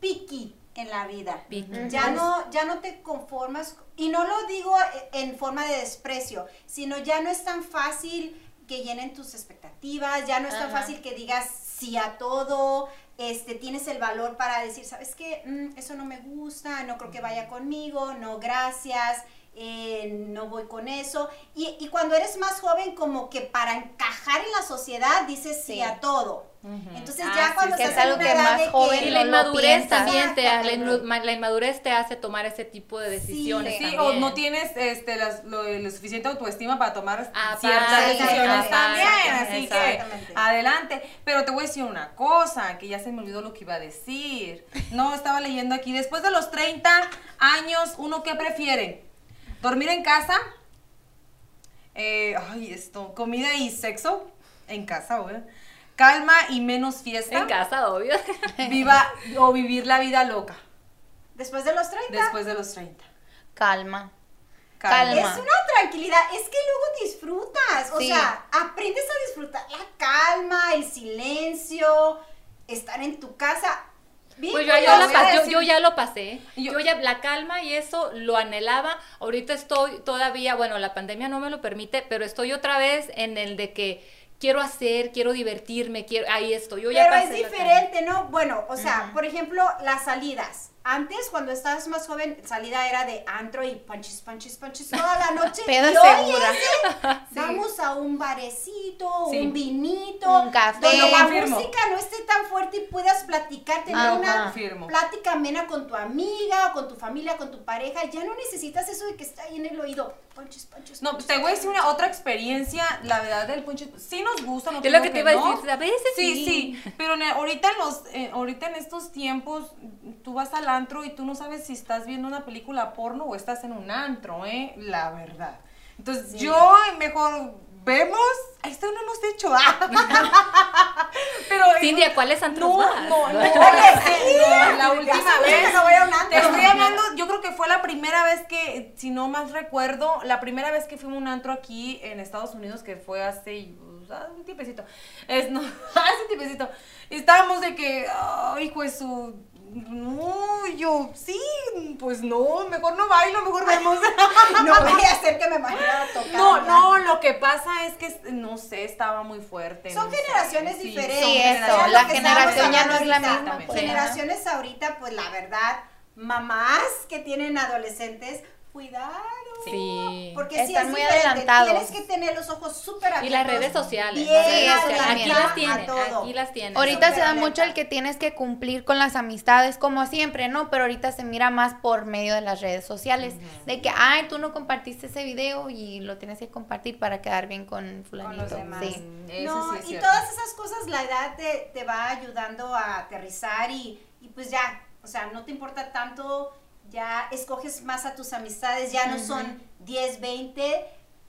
picky en la vida. Picky. Ya no, ya no te conformas, y no lo digo en forma de desprecio, sino ya no es tan fácil que llenen tus expectativas, ya no es tan Ajá. fácil que digas sí a todo, este, tienes el valor para decir, ¿sabes qué? Mm, eso no me gusta, no creo que vaya conmigo, no, gracias, eh, no voy con eso. Y, y cuando eres más joven, como que para encajar en la sociedad, dices sí, Sí. a todo. Entonces Ah, ya sí, cuando que estás es en algo una que edad más de joven que- Y la inmadurez también te la, inmadurez te hace tomar ese tipo de decisiones. Sí, o no tienes este, las- lo, lo suficiente autoestima para tomar Ah, ciertas para- decisiones también. Así que adelante. Pero te voy a decir una cosa, que ya se me olvidó lo que iba a decir. No, estaba leyendo aquí. Después de los 30 años, ¿uno qué prefiere? ¿Dormir en casa? Eh, ay, esto, comida y sexo en casa, obvio. Calma y menos fiesta. En casa, obvio. Viva o vivir la vida loca Después de los 30. después de los 30. Calma. Calma. Es una tranquilidad, es que luego disfrutas, o Sí. sea, aprendes a disfrutar la calma, el silencio, estar en tu casa. Bien Pues yo, la ya lo pasé. Yo- ya la calma y eso lo anhelaba. Ahorita estoy todavía, bueno, la pandemia no me lo permite, pero estoy otra vez en el de que quiero hacer, quiero divertirme, quiero ahí estoy. Yo ya Pero es pasé calma. diferente, ¿no? Bueno, o sea, por ejemplo, las salidas. Antes, cuando estabas más joven, salida era de antro y punches, punches, punches toda la noche. Y hoy segura. de, Vamos a un barecito, Sí. un vinito. Un café. Donde la música no esté tan fuerte y puedas platicar, tener una confirmo. plática amena con tu amiga, o con tu familia, con tu pareja. Ya no necesitas eso de que está ahí en el oído. Punches, punches, No, te voy a decir una otra experiencia, la verdad del ponche, sí nos gusta, no Es lo que te iba a decir, a veces Sí, sí. sí, pero en- ahorita en los eh, ahorita en estos tiempos tú vas al antro y tú no sabes si estás viendo una película porno o estás en un antro, eh, la verdad. Entonces, yo mejor vemos, esto no hemos hecho. ah. pero Cindy, ¿a cuáles antros no, vas? no, no, Oye, sí, no, la última vez no voy a un antro. te estoy hablando, yo creo que fue la primera vez que, si no más recuerdo, la primera vez que fuimos a un antro aquí en Estados Unidos, que fue hace pues, un tiempecito. Es, no, hace un tiempecito. Estábamos de que, ay, hijo de su... No, yo, sí, pues no, mejor no bailo, mejor vemos. No voy a hacer que me vaya a tocar. No, no, lo que pasa es que, no sé, estaba muy fuerte. Son no generaciones diferentes. Sí, eso, la generación ya no es la misma. pues. Generaciones ahorita, pues la verdad, mamás que tienen adolescentes, cuidado. Sí. Porque sí Están es muy diferente. adelantados. Tienes que tener los ojos súper abiertos. Y las redes sociales. bien Sí. Aquí las tienen. Aquí las tienen. Ahorita se da mucho el que tienes que cumplir con las amistades, como siempre, ¿no? Pero ahorita se mira más por medio de las redes sociales. De que, ay, tú no compartiste ese video y lo tienes que compartir para quedar bien con fulanito. los demás. Sí. Eso no, sí es y cierto. todas esas cosas la edad te, te va ayudando a aterrizar y, y pues ya, o sea, no te importa tanto, ya escoges más a tus amistades, ya no son 10, 20,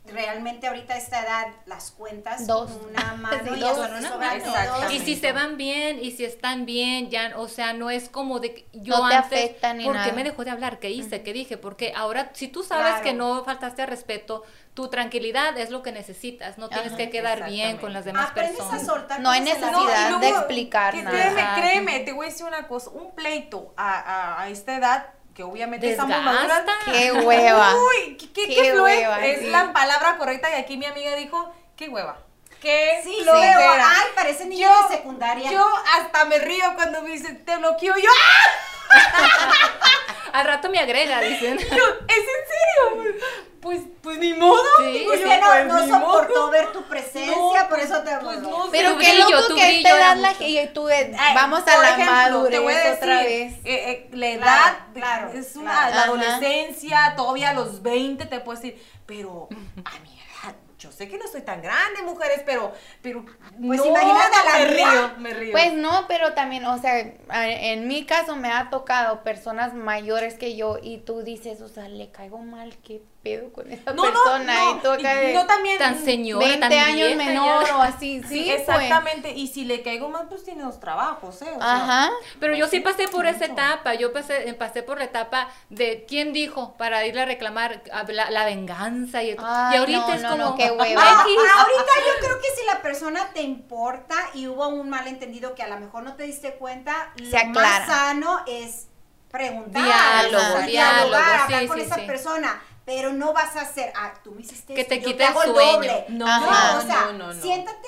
realmente ahorita a esta edad las cuentas Dos. con una mano Sí, y dos. una. Y si se van bien y si están bien, ya, o sea, no es como de que yo No te antes, afecta ni ¿por nada. qué me dejó de hablar? ¿Qué hice? ¿Qué dije? Porque ahora, si tú sabes Claro. que no faltaste al respeto, tu tranquilidad es lo que necesitas, no tienes Ajá. que quedar bien con las demás Aprendes personas. a soltar No hay necesidad de explicar que nada. Créeme, créeme, te voy a decir una cosa, un pleito a, a- a esta edad, que obviamente estamos Desgasta. maduras. Qué hueva. Uy, qué, qué, Qué qué hueva, Es sí. la palabra correcta y aquí mi amiga dijo, qué hueva. Qué Sí, ay, parece niño Yo- de secundaria. Yo hasta me río cuando me dicen, te bloqueo. Yo, ¡ah! Al rato me agrega, dicen. Yo, ¿es en serio? Pues, pues ni modo. Sí. digo es yo, que no, pues, no soportó modo. ver tu presencia, No, por eso te pues, no, Pero Tu qué brillo, loco tu que esta edad la y tú eh, Ay, vamos a la ejemplo, te voy a madurez otra decir, vez. eh, eh, la edad Claro, claro, es una claro. la Ajá. adolescencia, todavía a los 20 te puedo decir, pero a mi edad, yo sé que no soy tan grande, mujeres, pero, pero Pues no, imagínate a la me río, me río. Pues no, pero también, o sea, en mi caso me ha tocado personas mayores que yo y tú dices, o sea, le caigo mal, qué pedo con esa no, no, persona no, y tú acá de no también Tan señora, 20 tan años vieja menor ya. o así, sí, Sí, pues. exactamente, y si le caigo mal, pues tiene dos trabajos, ¿eh? O sea, Ajá. Pero yo sí pasé por esa mucho. etapa, yo pasé, pasé por la etapa de quién dijo para irle a reclamar la, la venganza y, Ay, y ahorita no, es no, como no, qué hueva. Ah, X. ahorita yo creo que si la persona te importa y hubo un malentendido que a lo mejor no te diste cuenta, Se lo aclara. más sano es preguntar, Diálogo, o sea, diálogo, dialogar, sí, hablar con sí, esa sí. persona. Pero no vas a hacer, ah, tú me hiciste Que esto, te yo quite el sueño. doble. No, No, Ajá. o sea, no, no, no. siéntate,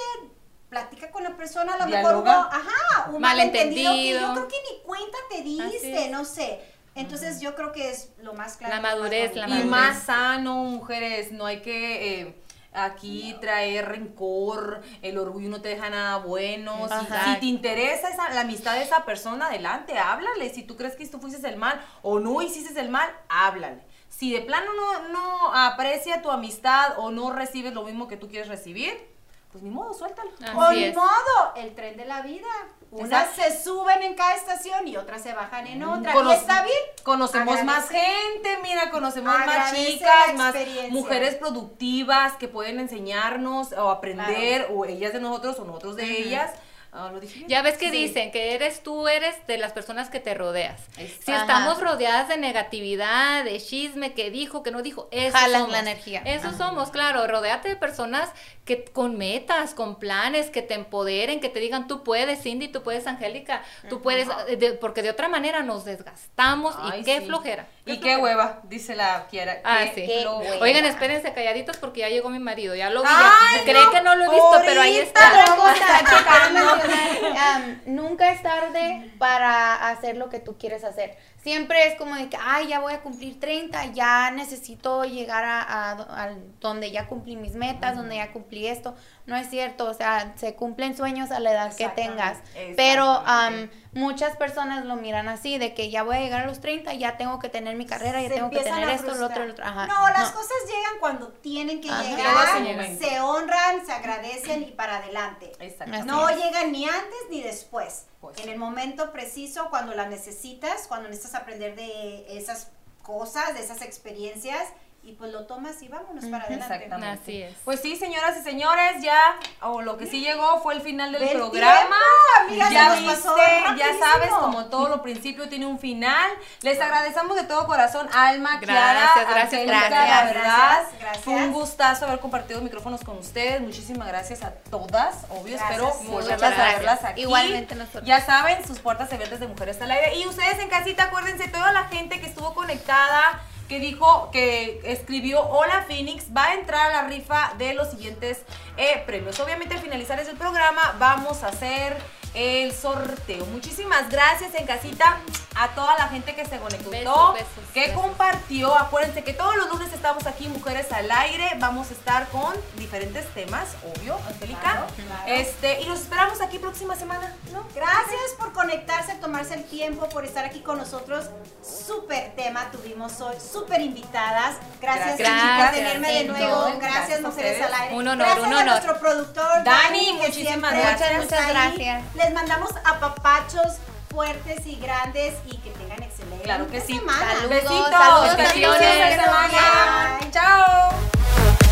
platica con la persona, a lo Dialoga. mejor hubo, ajá, un malentendido, que yo creo que ni cuenta te diste, no sé. Entonces yo creo que es lo más claro. La madurez, la bonito. Y madurez. más sano, mujeres, no hay que eh, aquí traer rencor, el orgullo no te deja nada bueno. Si, te interesa esa, la amistad de esa persona, adelante, háblale. Si tú crees que tú fuiste el mal o no hiciste el mal, háblale. Si de plano no, no aprecia tu amistad o no recibes lo mismo que tú quieres recibir, pues ni modo, suéltalo. Así Con es. modo, el tren de la vida. Unas Exacto. se suben en cada estación y otras se bajan en otra. Cono- y está bien. Conocemos Agradece. más gente, mira, conocemos más chicas, más mujeres productivas que pueden enseñarnos o aprender, o ellas de nosotros o nosotros de ellas. Ah, lo dije bien. Ya ves que Sí. dicen que eres tú, eres de las personas que te rodeas. Exacto. Si Ajá. estamos rodeadas de negatividad, de chisme, que dijo, que no dijo, eso Jalan somos. la energía. Eso Ajá. somos, claro. Rodéate de personas que con metas, con planes, que te empoderen, que te digan, tú puedes, Cindy, tú puedes, Angélica, tú puedes, de- porque de otra manera nos desgastamos Ay, y qué sí. flojera. Y qué hueva, dice la Kiara. Ah, qué sí. Oigan, espérense calladitos porque ya llegó mi marido, ya lo vi. Ay, ya. Creen no, que no lo he visto, pero ahí está. Otra cosa que quiero mencionar, am, nunca es tarde para hacer lo que tú quieres hacer. Siempre es como de que, ay, ya voy a cumplir 30, ya necesito llegar a, a- a donde ya cumplí mis metas, donde ya cumplí esto. No es cierto, o sea, se cumplen sueños a la edad que tengas. Pero exactamente. muchas personas lo miran así, de que ya voy a llegar a los 30, ya tengo que tener mi carrera, ya Se tengo que tener esto, lo otro, lo otro. Ajá. No, las cosas llegan cuando tienen que Ajá. llegar, se honran, se agradecen y para adelante. No llegan ni antes ni después. Pues en el momento preciso, cuando la necesitas, cuando necesitas aprender de esas cosas, de esas experiencias, y pues lo tomas y vámonos para adelante. Exactamente. Así es. Pues sí, señoras y señores, ya, o lo que sí llegó fue el final del Del programa. ya nos pasó viste, ya rapidísimo. sabes, como todo lo principio tiene un final. Les agradecemos de todo corazón, Alma, Kiara, Gracias, gracias, Angélica, gracias. la verdad. Gracias, gracias. Fue un gustazo haber compartido micrófonos con ustedes. Muchísimas gracias a todas, obvio. Gracias, Espero sí. volverlas Muchas a gracias. verlas aquí. Igualmente nosotros. Ya saben, sus puertas abiertas de Mujeres al Aire. Y ustedes en casita, acuérdense, toda la gente que estuvo conectada, que dijo, que escribió Hola Phoenix, va a entrar a la rifa de los siguientes eh, premios. Obviamente al finalizar el programa vamos a hacer el sorteo. Muchísimas gracias en casita. a toda la gente que se conectó, Besos, besos, que besos. compartió. Acuérdense que todos los lunes estamos aquí, Mujeres al Aire. Vamos a estar con diferentes temas, obvio, Angélica. Claro, claro. Este, y los esperamos aquí próxima semana, ¿no? Gracias por conectarse, tomarse el tiempo, por estar aquí con nosotros. Súper tema tuvimos hoy, súper invitadas. Gracias, Gracias. chicas, por tenerme de nuevo. Gracias, gracias a Mujeres al Aire. Un honor, gracias un a honor. nuestro productor, Dani, Dani, que muchísimas siempre gracias. Muchas gracias les mandamos apapachos fuertes y grandes y que tengan excelente claro que sí. semana. Saludos, Besitos, saludos, saludos, saludos, saludos, Chao.